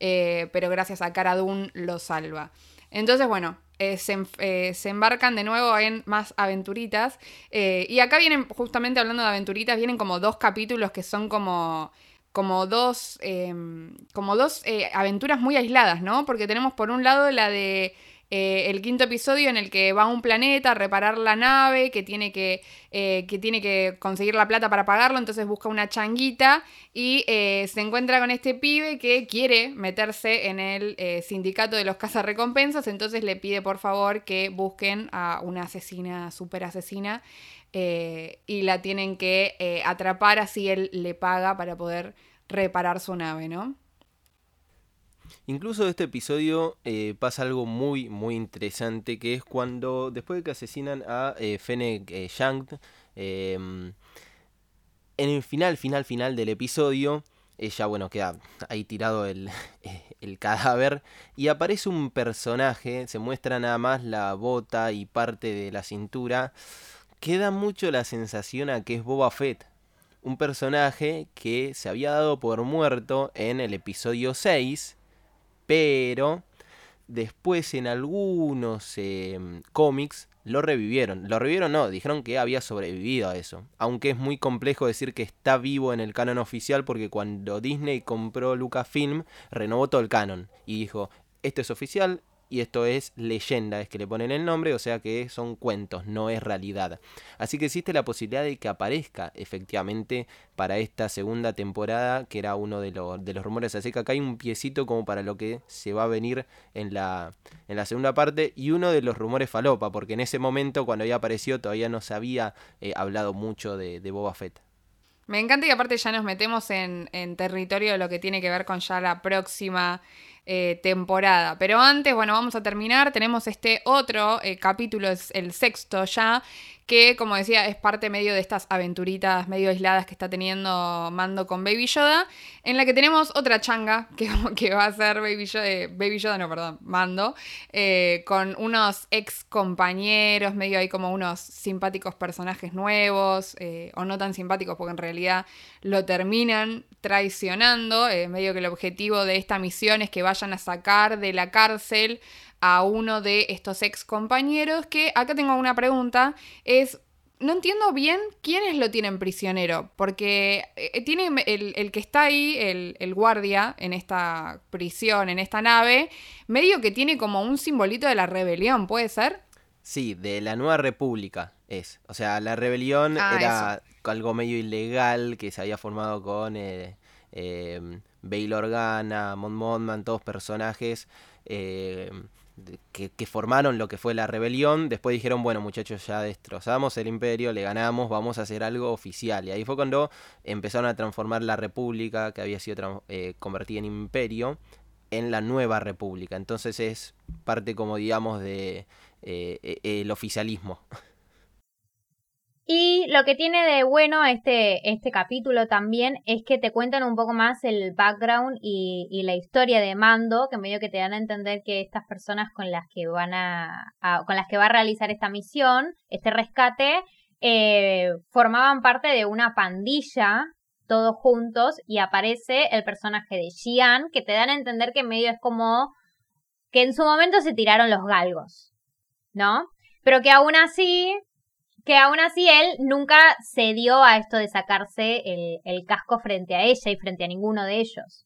eh, pero gracias a Cara Dune lo salva. Entonces, bueno, eh, se, eh, se, embarcan de nuevo en más aventuritas. Eh, y acá vienen, justamente hablando de aventuritas, vienen como dos capítulos que son como. Como dos. como dos aventuras muy aisladas, ¿no? Porque tenemos por un lado la de. Eh, el quinto episodio en el que va a un planeta a reparar la nave, que tiene que, eh, que, tiene que conseguir la plata para pagarlo, entonces busca una changuita y eh, se encuentra con este pibe que quiere meterse en el eh, sindicato de los cazarrecompensas, entonces le pide por favor que busquen a una asesina, super asesina, y la tienen que atrapar, así él le paga para poder reparar su nave, ¿no? Incluso de este episodio eh, pasa algo muy, muy interesante, que es cuando, después de que asesinan a eh, Fennec eh, Shank, en el final, final, final del episodio, ella, bueno, queda ahí tirado el, [LAUGHS] el cadáver y aparece un personaje, se muestra nada más la bota y parte de la cintura, que da mucho la sensación a que es Boba Fett. Un personaje que se había dado por muerto en el episodio 6 pero después en algunos eh, cómics lo revivieron. Lo revivieron no, dijeron que había sobrevivido a eso. Aunque es muy complejo decir que está vivo en el canon oficial porque cuando Disney compró Lucasfilm renovó todo el canon y dijo, esto es oficial, y esto es leyenda, es que le ponen el nombre, o sea que son cuentos, no es realidad. Así que existe la posibilidad de que aparezca efectivamente para esta segunda temporada, que era uno de, lo, de los rumores, así que acá hay un piecito como para lo que se va a venir en la, en la segunda parte, y uno de los rumores falopa, porque en ese momento cuando había aparecido todavía no se había eh, hablado mucho de, de Boba Fett. Me encanta y aparte ya nos metemos en, en, territorio de lo que tiene que ver con ya la próxima eh, temporada. Pero antes, bueno, vamos a terminar. Tenemos este otro eh, capítulo, es el sexto ya, que como decía es parte medio de estas aventuritas medio aisladas que está teniendo Mando con Baby Yoda, en la que tenemos otra changa que, [LAUGHS] va a ser eh, Baby Yoda, no, perdón, Mando, eh, con unos ex compañeros, medio ahí como unos simpáticos personajes nuevos, eh, o no tan simpáticos porque en realidad lo terminan traicionando, medio que el objetivo de esta misión es que vayan a sacar de la cárcel a uno de estos ex compañeros que acá tengo una pregunta, es, no entiendo bien quiénes lo tienen prisionero, porque eh, tiene el, que está ahí, el, el, guardia en esta prisión, en esta nave, medio que tiene como un simbolito de la rebelión, ¿puede ser? Sí, de la nueva república es. O sea, la rebelión ah, era algo medio ilegal que se había formado con eh, eh, Bail Organa, Mon Mothman, todos personajes eh, que, formaron lo que fue la rebelión, después dijeron, bueno muchachos, ya destrozamos el imperio, le ganamos, vamos a hacer algo oficial. Y ahí fue cuando empezaron a transformar la república, que había sido eh, convertida en imperio, en la nueva república. Entonces es parte, como digamos, de eh, e, el oficialismo. [LAUGHS] Y lo que tiene de bueno este, este capítulo también es que te cuentan un poco más el background y, la historia de Mando, que medio que te dan a entender que estas personas con las que van a, con las que va a realizar esta misión, este rescate, eh, formaban parte de una pandilla todos juntos y aparece el personaje de Xian, que te dan a entender que medio es como que en su momento se tiraron los galgos, ¿no? Pero que aún así que aún así él nunca cedió a esto de sacarse el, casco frente a ella y frente a ninguno de ellos.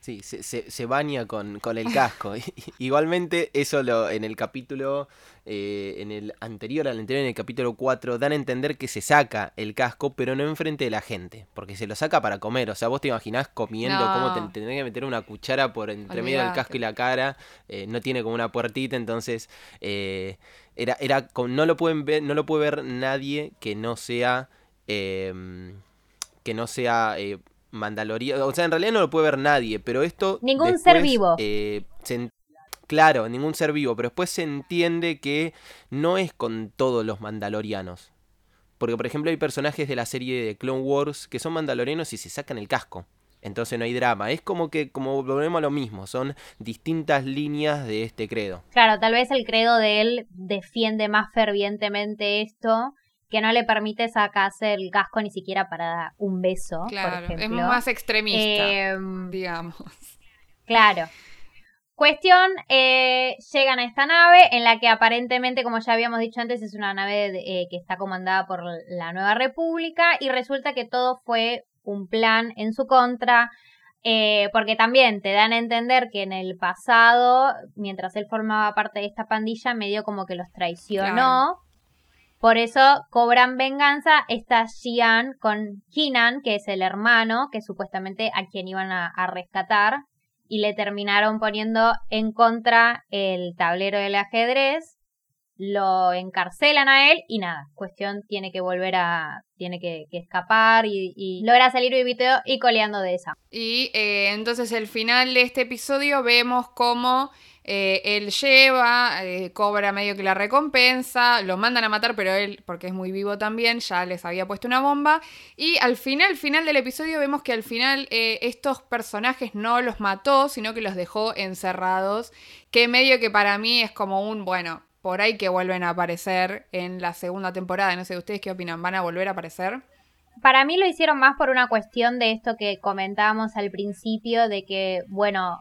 Sí, se, se, baña con, con, el casco. [LAUGHS] Igualmente, eso lo, en el capítulo, eh, en el anterior, al anterior, en el capítulo 4, dan a entender que se saca el casco, pero no enfrente de la gente, porque se lo saca para comer. O sea, vos te imaginás comiendo, cómo te tendría que meter una cuchara por entre medio del casco y la cara. Eh, no tiene como una puertita, entonces eh, era, era, no lo pueden ver, no lo puede ver nadie que no sea, em, que no sea Mandaloriano. O sea, en realidad no lo puede ver nadie, pero esto. Ningún ser vivo. Eh, claro, ningún ser vivo, pero después se entiende que no es con todos los mandalorianos. Porque, por ejemplo, hay personajes de la serie de Clone Wars que son mandalorianos y se sacan el casco. Entonces no hay drama. Es como que, como volvemos a lo mismo, son distintas líneas de este credo. Claro, tal vez el credo de él defiende más fervientemente esto que no le permite sacarse el casco ni siquiera para un beso. Claro, por ejemplo. es más extremista, em, digamos. Claro. Cuestión, eh, llegan a esta nave en la que aparentemente, como ya habíamos dicho antes, es una nave eh, que está comandada por la Nueva República y resulta que todo fue un plan en su contra. Eh, porque también te dan a entender que en el pasado, mientras él formaba parte de esta pandilla, medio como que los traicionó. Por eso cobran venganza esta Xian con Kinan, que es el hermano, que supuestamente a quien iban a, rescatar, y le terminaron poniendo en contra el tablero del ajedrez, lo encarcelan a él y nada, cuestión tiene que volver a, tiene que, escapar y, logra salir vivito y coleando de esa. Y eh, entonces el final de este episodio vemos cómo eh, él lleva, eh, cobra medio que la recompensa, lo mandan a matar, pero él, porque es muy vivo también, ya les había puesto una bomba. Y al final, final del episodio, vemos que al final estos personajes no los mató, sino que los dejó encerrados. Que medio que para mí es como un, bueno, por ahí que vuelven a aparecer en la segunda temporada. No sé, ¿ustedes qué opinan? ¿Van a volver a aparecer? Para mí lo hicieron más por una cuestión de esto que comentábamos al principio, de que, bueno,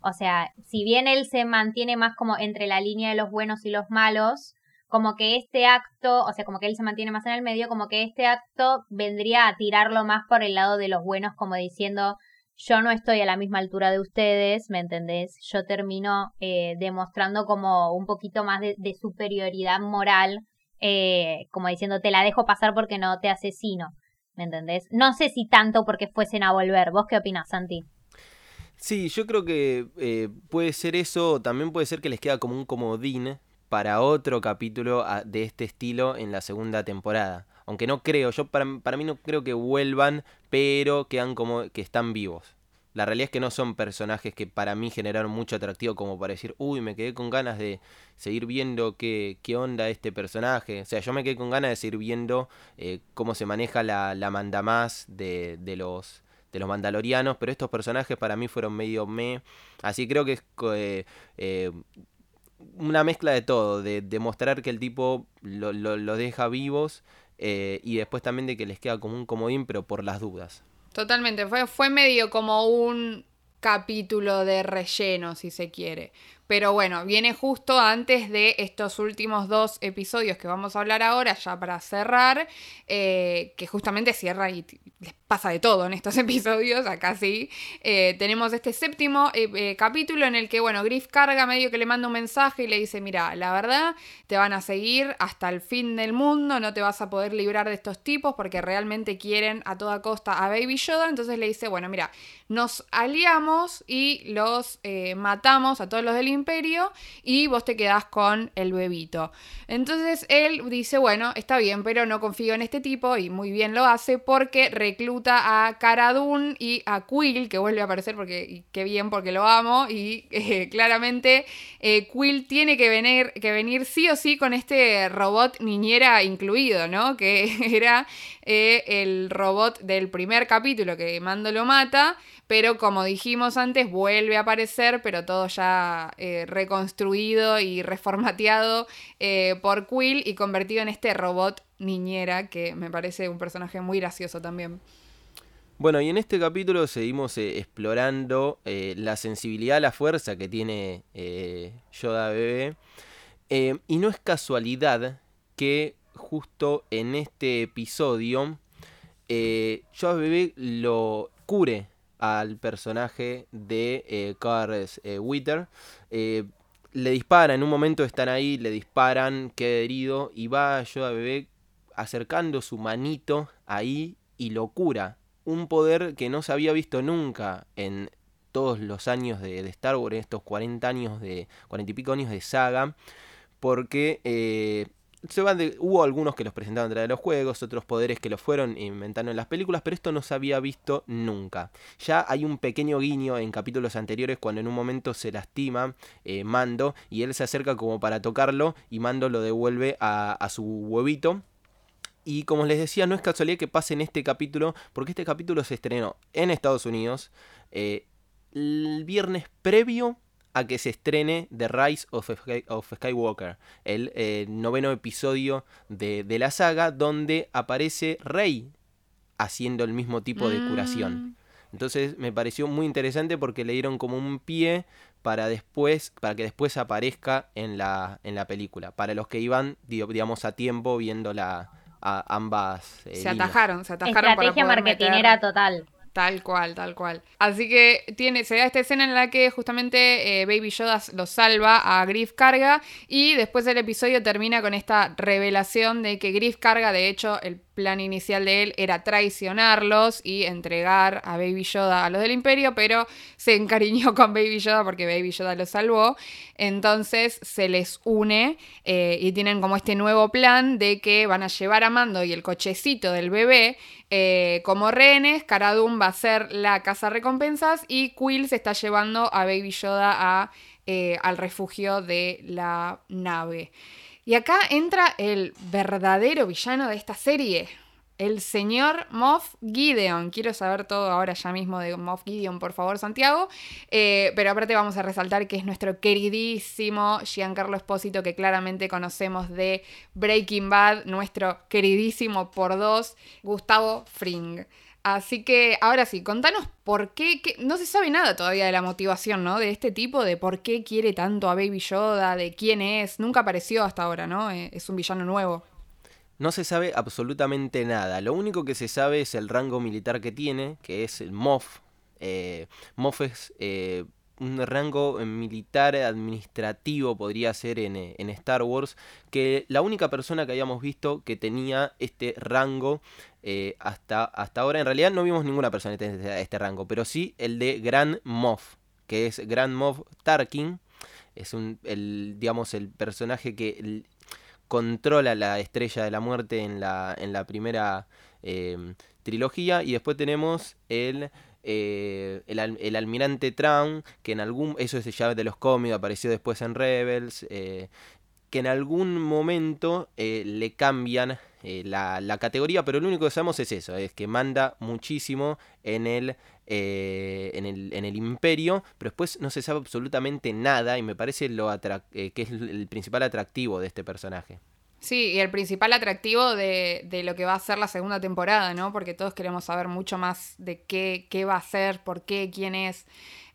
o sea, si bien él se mantiene más como entre la línea de los buenos y los malos, como que este acto, o sea, como que él se mantiene más en el medio, como que este acto vendría a tirarlo más por el lado de los buenos, como diciendo, yo no estoy a la misma altura de ustedes, ¿me entendés? Yo termino eh, demostrando como un poquito más de, superioridad moral, eh, como diciendo, te la dejo pasar porque no te asesino, ¿me entendés? No sé si tanto porque fuesen a volver. ¿Vos qué opinas, Santi? Sí, yo creo que eh, puede ser eso, también puede ser que les queda como un comodín para otro capítulo ah, de este estilo en la segunda temporada. Aunque no creo, yo para, para mí no creo que vuelvan, pero quedan como que están vivos. La realidad es que no son personajes que para mí generaron mucho atractivo como para decir, uy, me quedé con ganas de seguir viendo qué, qué onda este personaje. O sea, yo me quedé con ganas de seguir viendo eh, cómo se maneja la, la mandamás de, de los de los mandalorianos, pero estos personajes para mí fueron medio me. Así creo que es eh, eh, una mezcla de todo, de demostrar que el tipo los lo, deja vivos eh, y después también de que les queda como un comodín, pero por las dudas. Totalmente, fue, fue medio como un capítulo de relleno, si se quiere. Pero bueno, viene justo antes de estos últimos dos episodios que vamos a hablar ahora, ya para cerrar, eh, que justamente cierra y les pasa de todo en estos [LAUGHS] episodios, acá sí. Eh, tenemos este séptimo eh, capítulo en el que, bueno, Griff carga medio que le manda un mensaje y le dice, mira, la verdad, te van a seguir hasta el fin del mundo, no te vas a poder librar de estos tipos porque realmente quieren a toda costa a Baby Yoda. Entonces le dice, bueno, mira, nos aliamos y los matamos a todos los del imperio y vos te quedás con el bebito. Entonces él dice, bueno, está bien, pero no confío en este tipo y muy bien lo hace porque recluta a Cara y a Quill, que vuelve a aparecer porque qué bien porque lo amo y eh, [LAUGHS] claramente eh, Quill tiene que venir, que venir sí o sí con este robot niñera incluido, ¿no? [LAUGHS] Que era eh, el robot del primer capítulo que Mando lo mata pero como dijimos antes, vuelve a aparecer, pero todo ya eh, reconstruido y reformateado eh, por Quill y convertido en este robot niñera, que me parece un personaje muy gracioso también. Bueno, y en este capítulo seguimos eh, explorando la sensibilidad la fuerza que tiene Yoda Bebé. y no es casualidad que justo en este episodio Yoda Bebé lo cure al personaje de eh, Carres eh. Eh, le dispara, en un momento están ahí, le disparan, queda herido y va Yoda Bebé acercando su manito ahí y lo cura. Un poder que no se había visto nunca en todos los años de, de Star Wars, en estos 40 años de, 40 y pico años de saga, porque hubo algunos que los presentaban dentro de los juegos, otros poderes que los fueron inventando en las películas, pero esto no se había visto nunca. Ya hay un pequeño guiño en capítulos anteriores cuando en un momento se lastima eh, Mando y él se acerca como para tocarlo y Mando lo devuelve a, su huevito. Y como les decía, no es casualidad que pase en este capítulo, porque este capítulo se estrenó en Estados Unidos eh, el viernes previo a que se estrene The Rise of, Skywalker, el eh, noveno episodio de, la saga, donde aparece Rey haciendo el mismo tipo de curación. Mm. Entonces me pareció muy interesante porque le dieron como un pie para después, para que después aparezca en la, en la película. Para los que iban, digamos, a tiempo viendo la, ambas. Eh, se atajaron, se atajaron. Estrategia marketinera total. Tal cual, tal cual. Así que tiene, se da esta escena en la que justamente eh, Baby Yoda lo salva a Griff Carga y después el episodio termina con esta revelación de que Griff Carga, de hecho, el plan inicial de él era traicionarlos y entregar a Baby Yoda a los del imperio, pero se encariñó con Baby Yoda porque Baby Yoda lo salvó. Entonces se les une eh, y tienen como este nuevo plan de que van a llevar a Mando y el cochecito del bebé eh, como rehenes. Cara va a ser la casa recompensas y Quill se está llevando a Baby Yoda a, eh, al refugio de la nave. Y acá entra el verdadero villano de esta serie, el señor Moff Gideon. Quiero saber todo ahora ya mismo de Moff Gideon, por favor, Santiago. Eh, pero aparte vamos a resaltar que es nuestro queridísimo Giancarlo Espósito, que claramente conocemos de Breaking Bad, nuestro queridísimo por dos, Gustavo Fring. Así que ahora sí, contanos por qué, no se sabe nada todavía de la motivación, ¿no? De este tipo, de por qué quiere tanto a Baby Yoda, de quién es, nunca apareció hasta ahora, ¿no? Eh, es un villano nuevo. No se sabe absolutamente nada, lo único que se sabe es el rango militar que tiene, que es el MOF. Eh, MOF es eh, un rango militar administrativo podría ser en, en, Star Wars, que la única persona que habíamos visto que tenía este rango eh, hasta, hasta ahora, en realidad no vimos ninguna persona que tenga este rango, pero sí el de Grand Moff, que es Grand Moff Tarkin, es un, el, digamos, el personaje que controla la estrella de la muerte en la, en la primera trilogía, y después tenemos el eh, el, almirante Traun, que en algún, eso es de los cómics, apareció después en Rebels, eh, que en algún momento eh, le cambian la, categoría, pero lo único que sabemos es eso, es que manda muchísimo en el, en el, en el imperio, pero después no se sabe absolutamente nada y me parece lo que es el principal atractivo de este personaje. Sí, y el principal atractivo de, de, lo que va a ser la segunda temporada, ¿no? Porque todos queremos saber mucho más de qué, qué va a ser, por qué, quién es.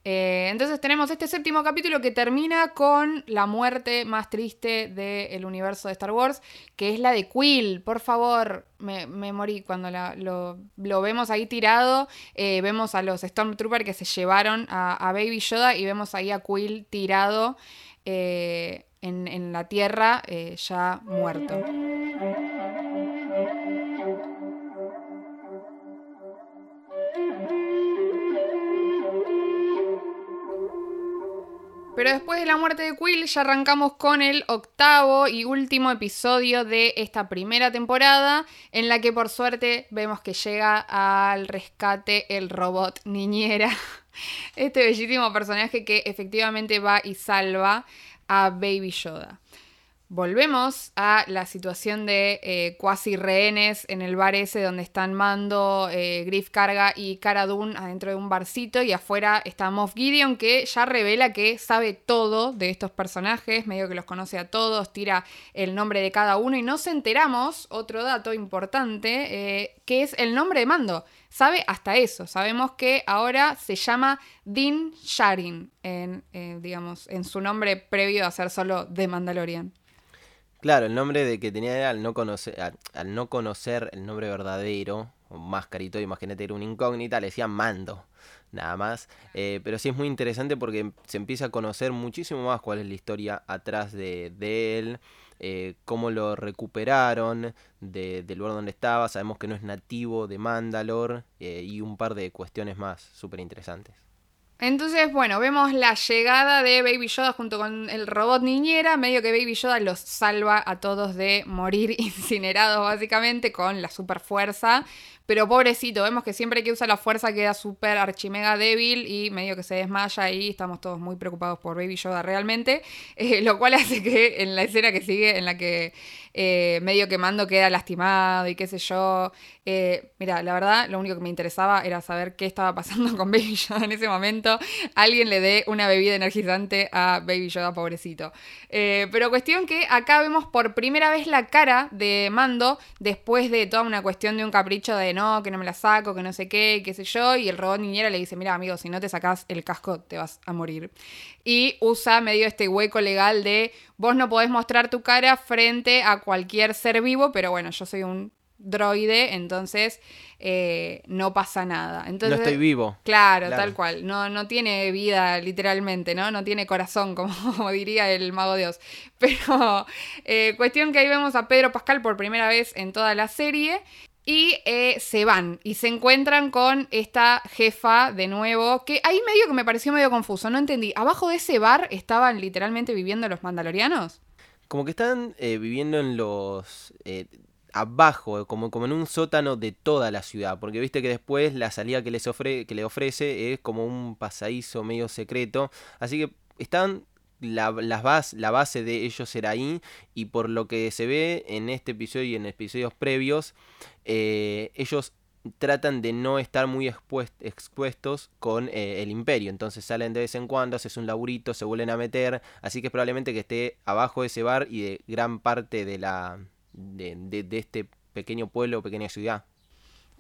Eh, entonces tenemos este séptimo capítulo que termina con la muerte más triste del universo de Star Wars, que es la de Quill. Por favor, me, morí cuando lo, lo, vemos ahí tirado. Eh, vemos a los Stormtroopers que se llevaron a, a, Baby Yoda y vemos ahí a Quill tirado. Eh, en, la tierra eh, ya muerto. Pero después de la muerte de Quill ya arrancamos con el octavo y último episodio de esta primera temporada, en la que por suerte vemos que llega al rescate el robot niñera, [LAUGHS] este bellísimo personaje que efectivamente va y salva a Baby Yoda. Volvemos a la situación de eh, cuasi rehenes en el bar ese donde están Mando, eh, Griff Carga y Cara Dune adentro de un barcito y afuera está Moff Gideon que ya revela que sabe todo de estos personajes, medio que los conoce a todos, tira el nombre de cada uno y nos enteramos, otro dato importante, eh, que es el nombre de Mando. Sabe hasta eso, sabemos que ahora se llama Din Sharin en, digamos, en su nombre previo a ser solo de Mandalorian. Claro, el nombre de que tenía al no conocer, al, no conocer el nombre verdadero, o más carito, imagínate, era un incógnita, le decían mando, nada más. Eh, pero sí es muy interesante porque se empieza a conocer muchísimo más cuál es la historia atrás de, él, eh, cómo lo recuperaron del lugar donde estaba, sabemos que no es nativo de Mandalor eh, y un par de cuestiones más súper interesantes. Entonces, bueno, vemos la llegada de Baby Yoda junto con el robot niñera, medio que Baby Yoda los salva a todos de morir [LAUGHS] incinerados básicamente con la super fuerza. Pero pobrecito, vemos que siempre que usa la fuerza queda súper archimega débil y medio que se desmaya y estamos todos muy preocupados por Baby Yoda realmente. [LAUGHS] Eh, lo cual hace que en la escena que sigue, en la que eh, medio que Mando queda lastimado y qué sé yo. Eh, mira, la verdad, lo único que me interesaba era saber qué estaba pasando [LAUGHS] con Baby Yoda en ese momento. Alguien le dé una bebida energizante a Baby Yoda, pobrecito. pero cuestión que acá vemos por primera vez la cara de Mando después de toda una cuestión de un capricho de no, que no me la saco, que no sé qué, qué sé yo. Y el robot niñera le dice, mira amigo, si no te sacas el casco te vas a morir. Y usa medio este hueco legal de vos no podés mostrar tu cara frente a cualquier ser vivo, pero bueno, yo soy un droide, entonces eh, no pasa nada. Entonces, no estoy vivo. Claro, tal cual. No, no tiene vida, literalmente, ¿no? No tiene corazón, [LAUGHS] como, diría el mago Dios. Pero eh, cuestión que ahí vemos a Pedro Pascal por primera vez en toda la serie. Y eh, se van y se encuentran con esta jefa de nuevo, que ahí medio que me pareció medio confuso, no entendí. ¿Abajo de ese bar estaban literalmente viviendo los mandalorianos? Como que están eh, viviendo en los... Eh, abajo, como, como en un sótano de toda la ciudad, porque viste que después la salida que, les ofre, que le ofrece es como un pasadizo medio secreto, así que están la, la base de ellos era ahí y por lo que se ve en este episodio y en episodios previos, eh, ellos tratan de no estar muy expuestos con eh, el imperio. Entonces salen de vez en cuando, haces un laburito, se vuelven a meter. Así que probablemente que esté abajo de ese bar y de gran parte de la. de, de este pequeño pueblo pequeña ciudad.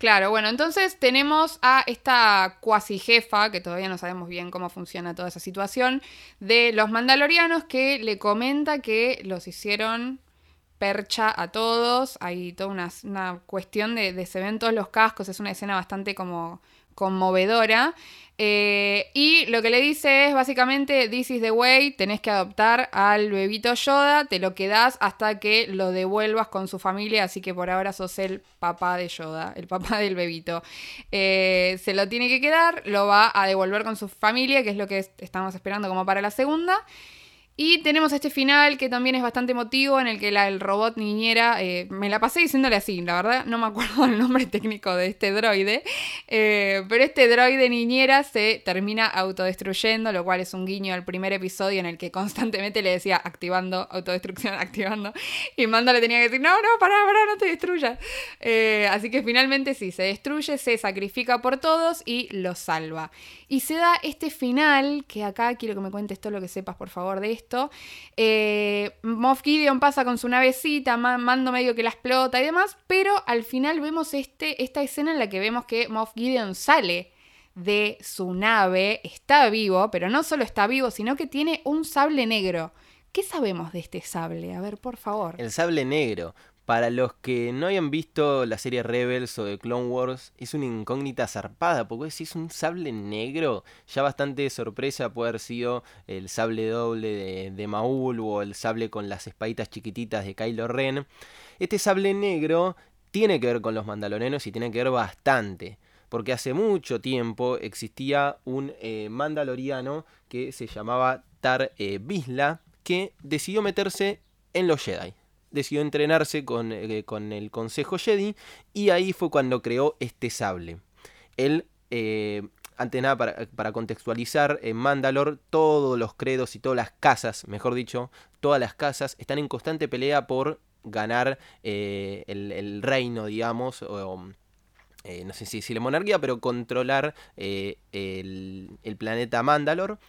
Claro, bueno, entonces tenemos a esta cuasi jefa, que todavía no sabemos bien cómo funciona toda esa situación, de los mandalorianos que le comenta que los hicieron percha a todos. Hay toda una, cuestión de, de se ven todos los cascos, es una escena bastante como conmovedora. Eh, y lo que le dice es básicamente, this is the way, tenés que adoptar al bebito Yoda, te lo quedás hasta que lo devuelvas con su familia, así que por ahora sos el papá de Yoda, el papá del bebito. Eh, se lo tiene que quedar, lo va a devolver con su familia, que es lo que estamos esperando como para la segunda. Y tenemos este final que también es bastante emotivo, en el que la, el robot niñera, eh, me la pasé diciéndole así, la verdad no me acuerdo [LAUGHS] el nombre técnico de este droide, eh, pero este droide niñera se termina autodestruyendo, lo cual es un guiño al primer episodio en el que constantemente le decía activando, autodestrucción, [LAUGHS] activando, y Mando le tenía que decir, no, no, pará, pará, no te destruyas. Eh, así que finalmente sí, se destruye, se sacrifica por todos y lo salva. Y se da este final, que acá quiero que me cuentes todo lo que sepas por favor de esto eh, Moff Gideon pasa con su navecita, Mando medio que la explota y demás, pero al final vemos este, esta escena en la que vemos que Moff Gideon sale de su nave, está vivo, pero no solo está vivo, sino que tiene un sable negro. ¿Qué sabemos de este sable? A ver, por favor. El sable negro. Para los que no hayan visto la serie Rebels o de Clone Wars, es una incógnita zarpada, porque si es un sable negro, ya bastante sorpresa puede haber sido el sable doble de, Maul o el sable con las espaditas chiquititas de Kylo Ren. Este sable negro tiene que ver con los mandalorenos y tiene que ver bastante. Porque hace mucho tiempo existía un eh, mandaloriano que se llamaba Tar eh, que decidió meterse en los Jedi decidió entrenarse con, eh, con, el Consejo Jedi y ahí fue cuando creó este sable. Él, eh, antes nada, para, contextualizar, en Mandalor todos los credos y todas las casas, mejor dicho, todas las casas están en constante pelea por ganar eh, el, reino, digamos, o, no sé si, la monarquía, pero controlar el, el, planeta Mandalor.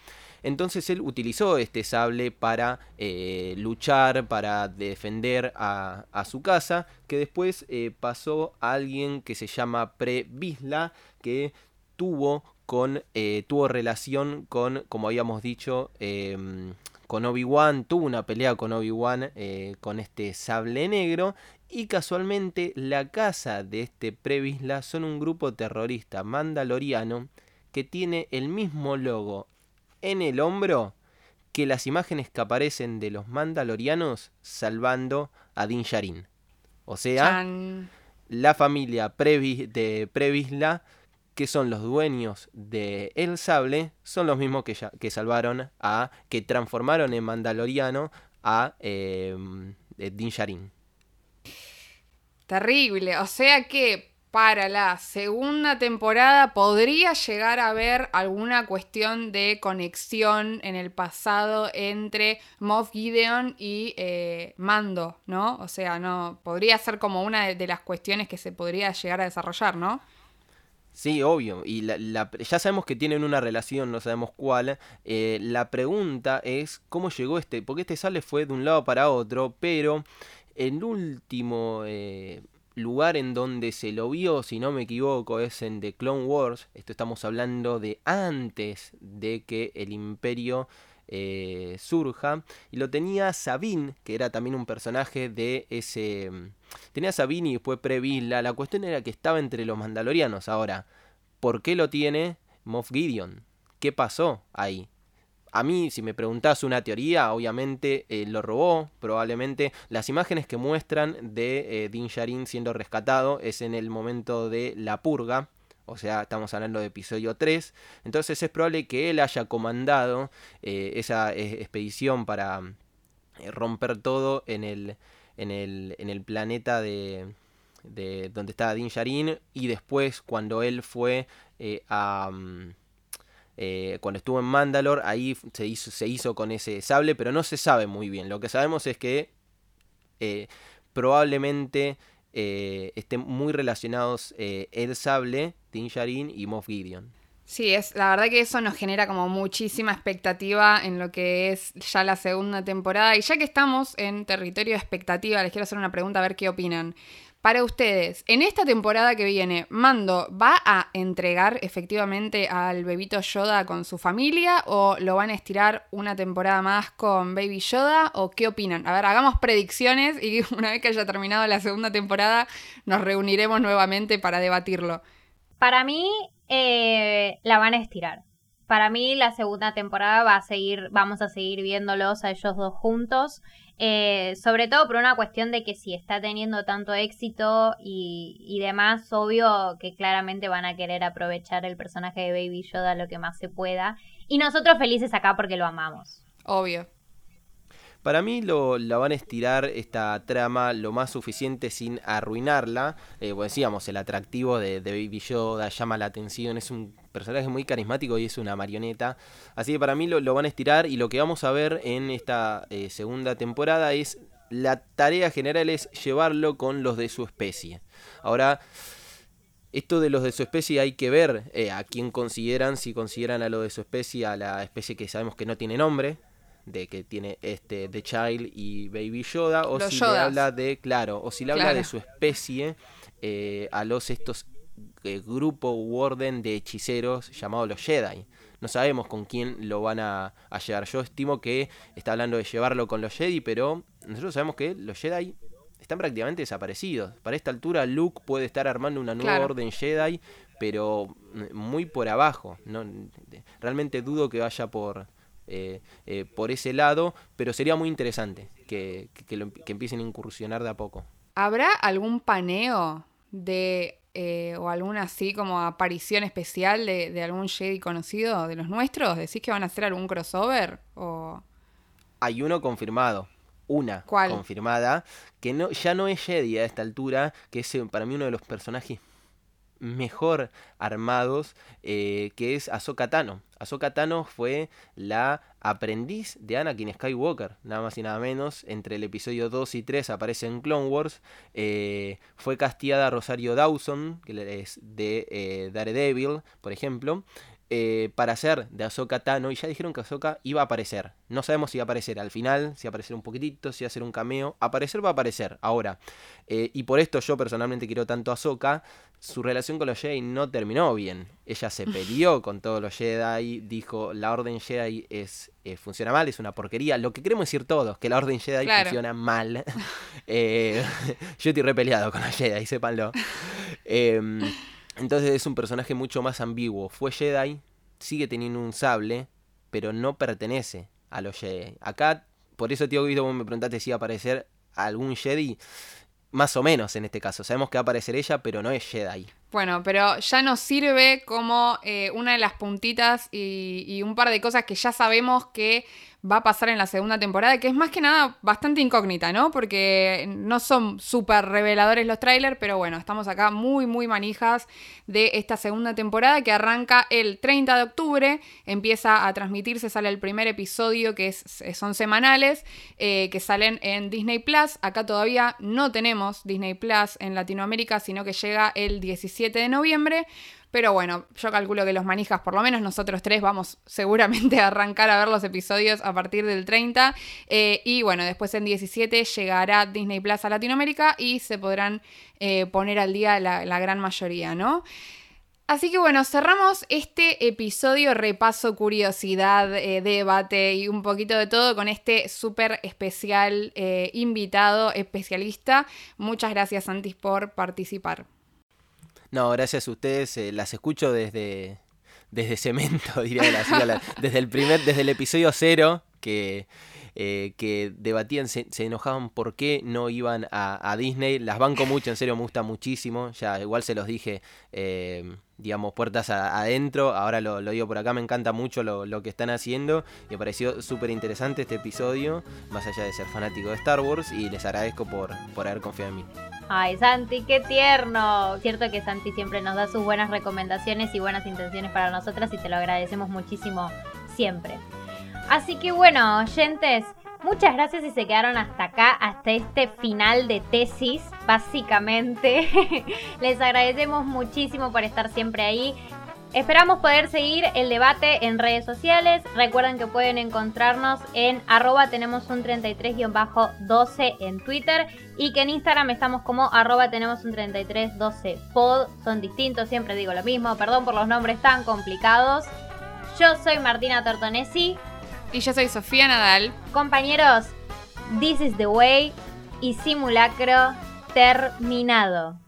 Entonces él utilizó este sable para eh, luchar, para defender a, su casa, que después eh, pasó a alguien que se llama Pre-Bisla, que tuvo, con, eh, tuvo relación con, como habíamos dicho, em, con Obi-Wan, tuvo una pelea con Obi-Wan con este sable negro y casualmente la casa de este Previsla son un grupo terrorista mandaloriano que tiene el mismo logo en el hombro que las imágenes que aparecen de los mandalorianos salvando a Din Djarin. O sea, la familia de Previsla, que son los dueños de El Sable, son los mismos que, que salvaron a, que transformaron en mandaloriano a eh, Din Djarin. Terrible, o sea que para la segunda temporada podría llegar a haber alguna cuestión de conexión en el pasado entre Moff Gideon y eh, Mando, ¿no? O sea, no podría ser como una de, las cuestiones que se podría llegar a desarrollar, ¿no? Sí, obvio. Y ya sabemos que tienen una relación, no sabemos cuál. Eh, la pregunta es cómo llegó este, porque este sale fue de un lado para otro, pero el último eh, lugar en donde se lo vio, si no me equivoco, es en The Clone Wars. Esto estamos hablando de antes de que el imperio eh, surja. Y lo tenía Sabine, que era también un personaje de ese... Tenía Sabine y después Previlla. La cuestión era que estaba entre los mandalorianos. Ahora, ¿por qué lo tiene Moff Gideon? ¿Qué pasó ahí? A mí, si me preguntás una teoría, obviamente eh, lo robó, probablemente. Las imágenes que muestran de eh, Din Djarin siendo rescatado es en el momento de la purga, o sea, estamos hablando de episodio 3. Entonces es probable que él haya comandado eh, esa expedición para romper todo en el, en el, en el planeta de, de donde estaba Din Djarin y después cuando él fue a... Mm, eh, cuando estuvo en Mandalore, ahí se hizo, se hizo con ese sable, pero no se sabe muy bien. Lo que sabemos es que eh, probablemente eh, estén muy relacionados el sable, Din y Moff Gideon. Sí, es, la verdad que eso nos genera como muchísima expectativa en lo que es ya la segunda temporada. Y ya que estamos en territorio de expectativa, les quiero hacer una pregunta a ver qué opinan. Para ustedes, en esta temporada que viene, ¿Mando va a entregar efectivamente al bebito Yoda con su familia o lo van a estirar una temporada más con Baby Yoda o qué opinan? A ver, hagamos predicciones y [LAUGHS] una vez que haya terminado la segunda temporada nos reuniremos nuevamente para debatirlo. Para mí eh, la van a estirar. Para mí la segunda temporada va a seguir, vamos a seguir viéndolos a ellos dos juntos. Eh, sobre todo por una cuestión de que si está teniendo tanto éxito y, demás, obvio que claramente van a querer aprovechar el personaje de Baby Yoda lo que más se pueda. Y nosotros felices acá porque lo amamos. Obvio. Para mí lo, la van a estirar esta trama lo más suficiente sin arruinarla. Eh, pues decíamos, el atractivo de, Baby Yoda llama la atención, es un personaje muy carismático y es una marioneta. Así que para mí lo, van a estirar y lo que vamos a ver en esta eh, segunda temporada es la tarea general es llevarlo con los de su especie. Ahora, esto de los de su especie hay que ver eh, a quién consideran, si consideran a lo de su especie, a la especie que sabemos que no tiene nombre, de que tiene este The Child y Baby Yoda, o si le habla de, claro, o si le habla de su especie eh, a los estos eh, grupo u orden de hechiceros llamados los Jedi. No sabemos con quién lo van a, a, llevar. Yo estimo que está hablando de llevarlo con los Jedi, pero nosotros sabemos que los Jedi están prácticamente desaparecidos. Para esta altura Luke puede estar armando una nueva orden Jedi, pero muy por abajo. No, realmente dudo que vaya por, eh, eh, por ese lado, pero sería muy interesante que, que, empiecen a incursionar de a poco. ¿Habrá algún paneo de eh, o alguna así como aparición especial de, de, algún Jedi conocido de los nuestros? ¿Decís que van a hacer algún crossover? O... Hay uno confirmado, una confirmada, que no, ya no es Jedi a esta altura, que es para mí uno de los personajes mejor armados, eh, que es Ahsoka Tano. Ahsoka Tano fue la aprendiz de Anakin Skywalker, nada más y nada menos. Entre el episodio 2 y 3 aparece en Clone Wars. Eh, fue castigada Rosario Dawson, que es de Daredevil, por ejemplo. Eh, para hacer de Ahsoka Tano y ya dijeron que Ahsoka iba a aparecer. No sabemos si va a aparecer al final, si va a aparecer un poquitito, si va a ser un cameo. Aparecer va a aparecer ahora. Eh, y por esto yo personalmente quiero tanto a Ahsoka. Su relación con los Jedi no terminó bien. Ella se peleó con todos los Jedi, dijo la Orden Jedi es, eh, funciona mal, es una porquería. Lo que queremos decir todos, que la Orden Jedi funciona mal. [LAUGHS] [LAUGHS] [LAUGHS] yo estoy repeleado con los Jedi, sépanlo. Entonces es un personaje mucho más ambiguo. Fue Jedi, sigue teniendo un sable, pero no pertenece a los Jedi. Acá, por eso, tío Guido, vos me preguntaste si iba a aparecer algún Jedi. Más o menos en este caso. Sabemos que va a aparecer ella, pero no es Jedi. Bueno, pero ya nos sirve como eh, una de las puntitas y un par de cosas que ya sabemos que va a pasar en la segunda temporada, que es más que nada bastante incógnita, ¿no? Porque no son súper reveladores los trailers, pero bueno, estamos acá muy, muy manijas de esta segunda temporada que arranca el 30 de octubre, empieza a transmitirse, sale el primer episodio que es, son semanales, eh, que salen en Disney Plus. Acá todavía no tenemos Disney Plus en Latinoamérica, sino que llega el 17 de noviembre. Pero bueno, yo calculo que los manijas, por lo menos nosotros tres, vamos seguramente [LAUGHS] a arrancar a ver los episodios a partir del 30. Eh, y bueno, después en 17 llegará Disney Plus a Latinoamérica y se podrán eh, poner al día la, gran mayoría, ¿no? Así que bueno, cerramos este episodio repaso, curiosidad, eh, debate y un poquito de todo con este súper especial invitado, especialista. Muchas gracias Santis por participar. No, gracias a ustedes. Eh, las escucho desde, desde cemento, [LAUGHS] diría la, desde el primer, desde el episodio cero que, eh, que debatían, se, enojaban por qué no iban a, a, Disney. Las banco mucho, en serio, me gusta muchísimo. Ya igual se los dije. Eh, digamos, puertas adentro. Ahora lo, digo por acá, me encanta mucho lo, que están haciendo. Me pareció súper interesante este episodio, más allá de ser fanático de Star Wars. Y les agradezco por, por haber confiado en mí. Ay, Santi, qué tierno. Cierto que Santi siempre nos da sus buenas recomendaciones y buenas intenciones para nosotras y te lo agradecemos muchísimo siempre. Así que bueno, oyentes, Muchas gracias si se quedaron hasta acá, hasta este final de tesis, básicamente. [LAUGHS] Les agradecemos muchísimo por estar siempre ahí. Esperamos poder seguir el debate en redes sociales. Recuerden que pueden encontrarnos en arroba tenemos un 33-12 en Twitter y que en Instagram estamos como arroba tenemos un 3312 pod. Son distintos, siempre digo lo mismo. Perdón por los nombres tan complicados. Yo soy Martina Tortonesi. Y yo soy Sofía Nadal. Compañeros, This is the Way y simulacro terminado.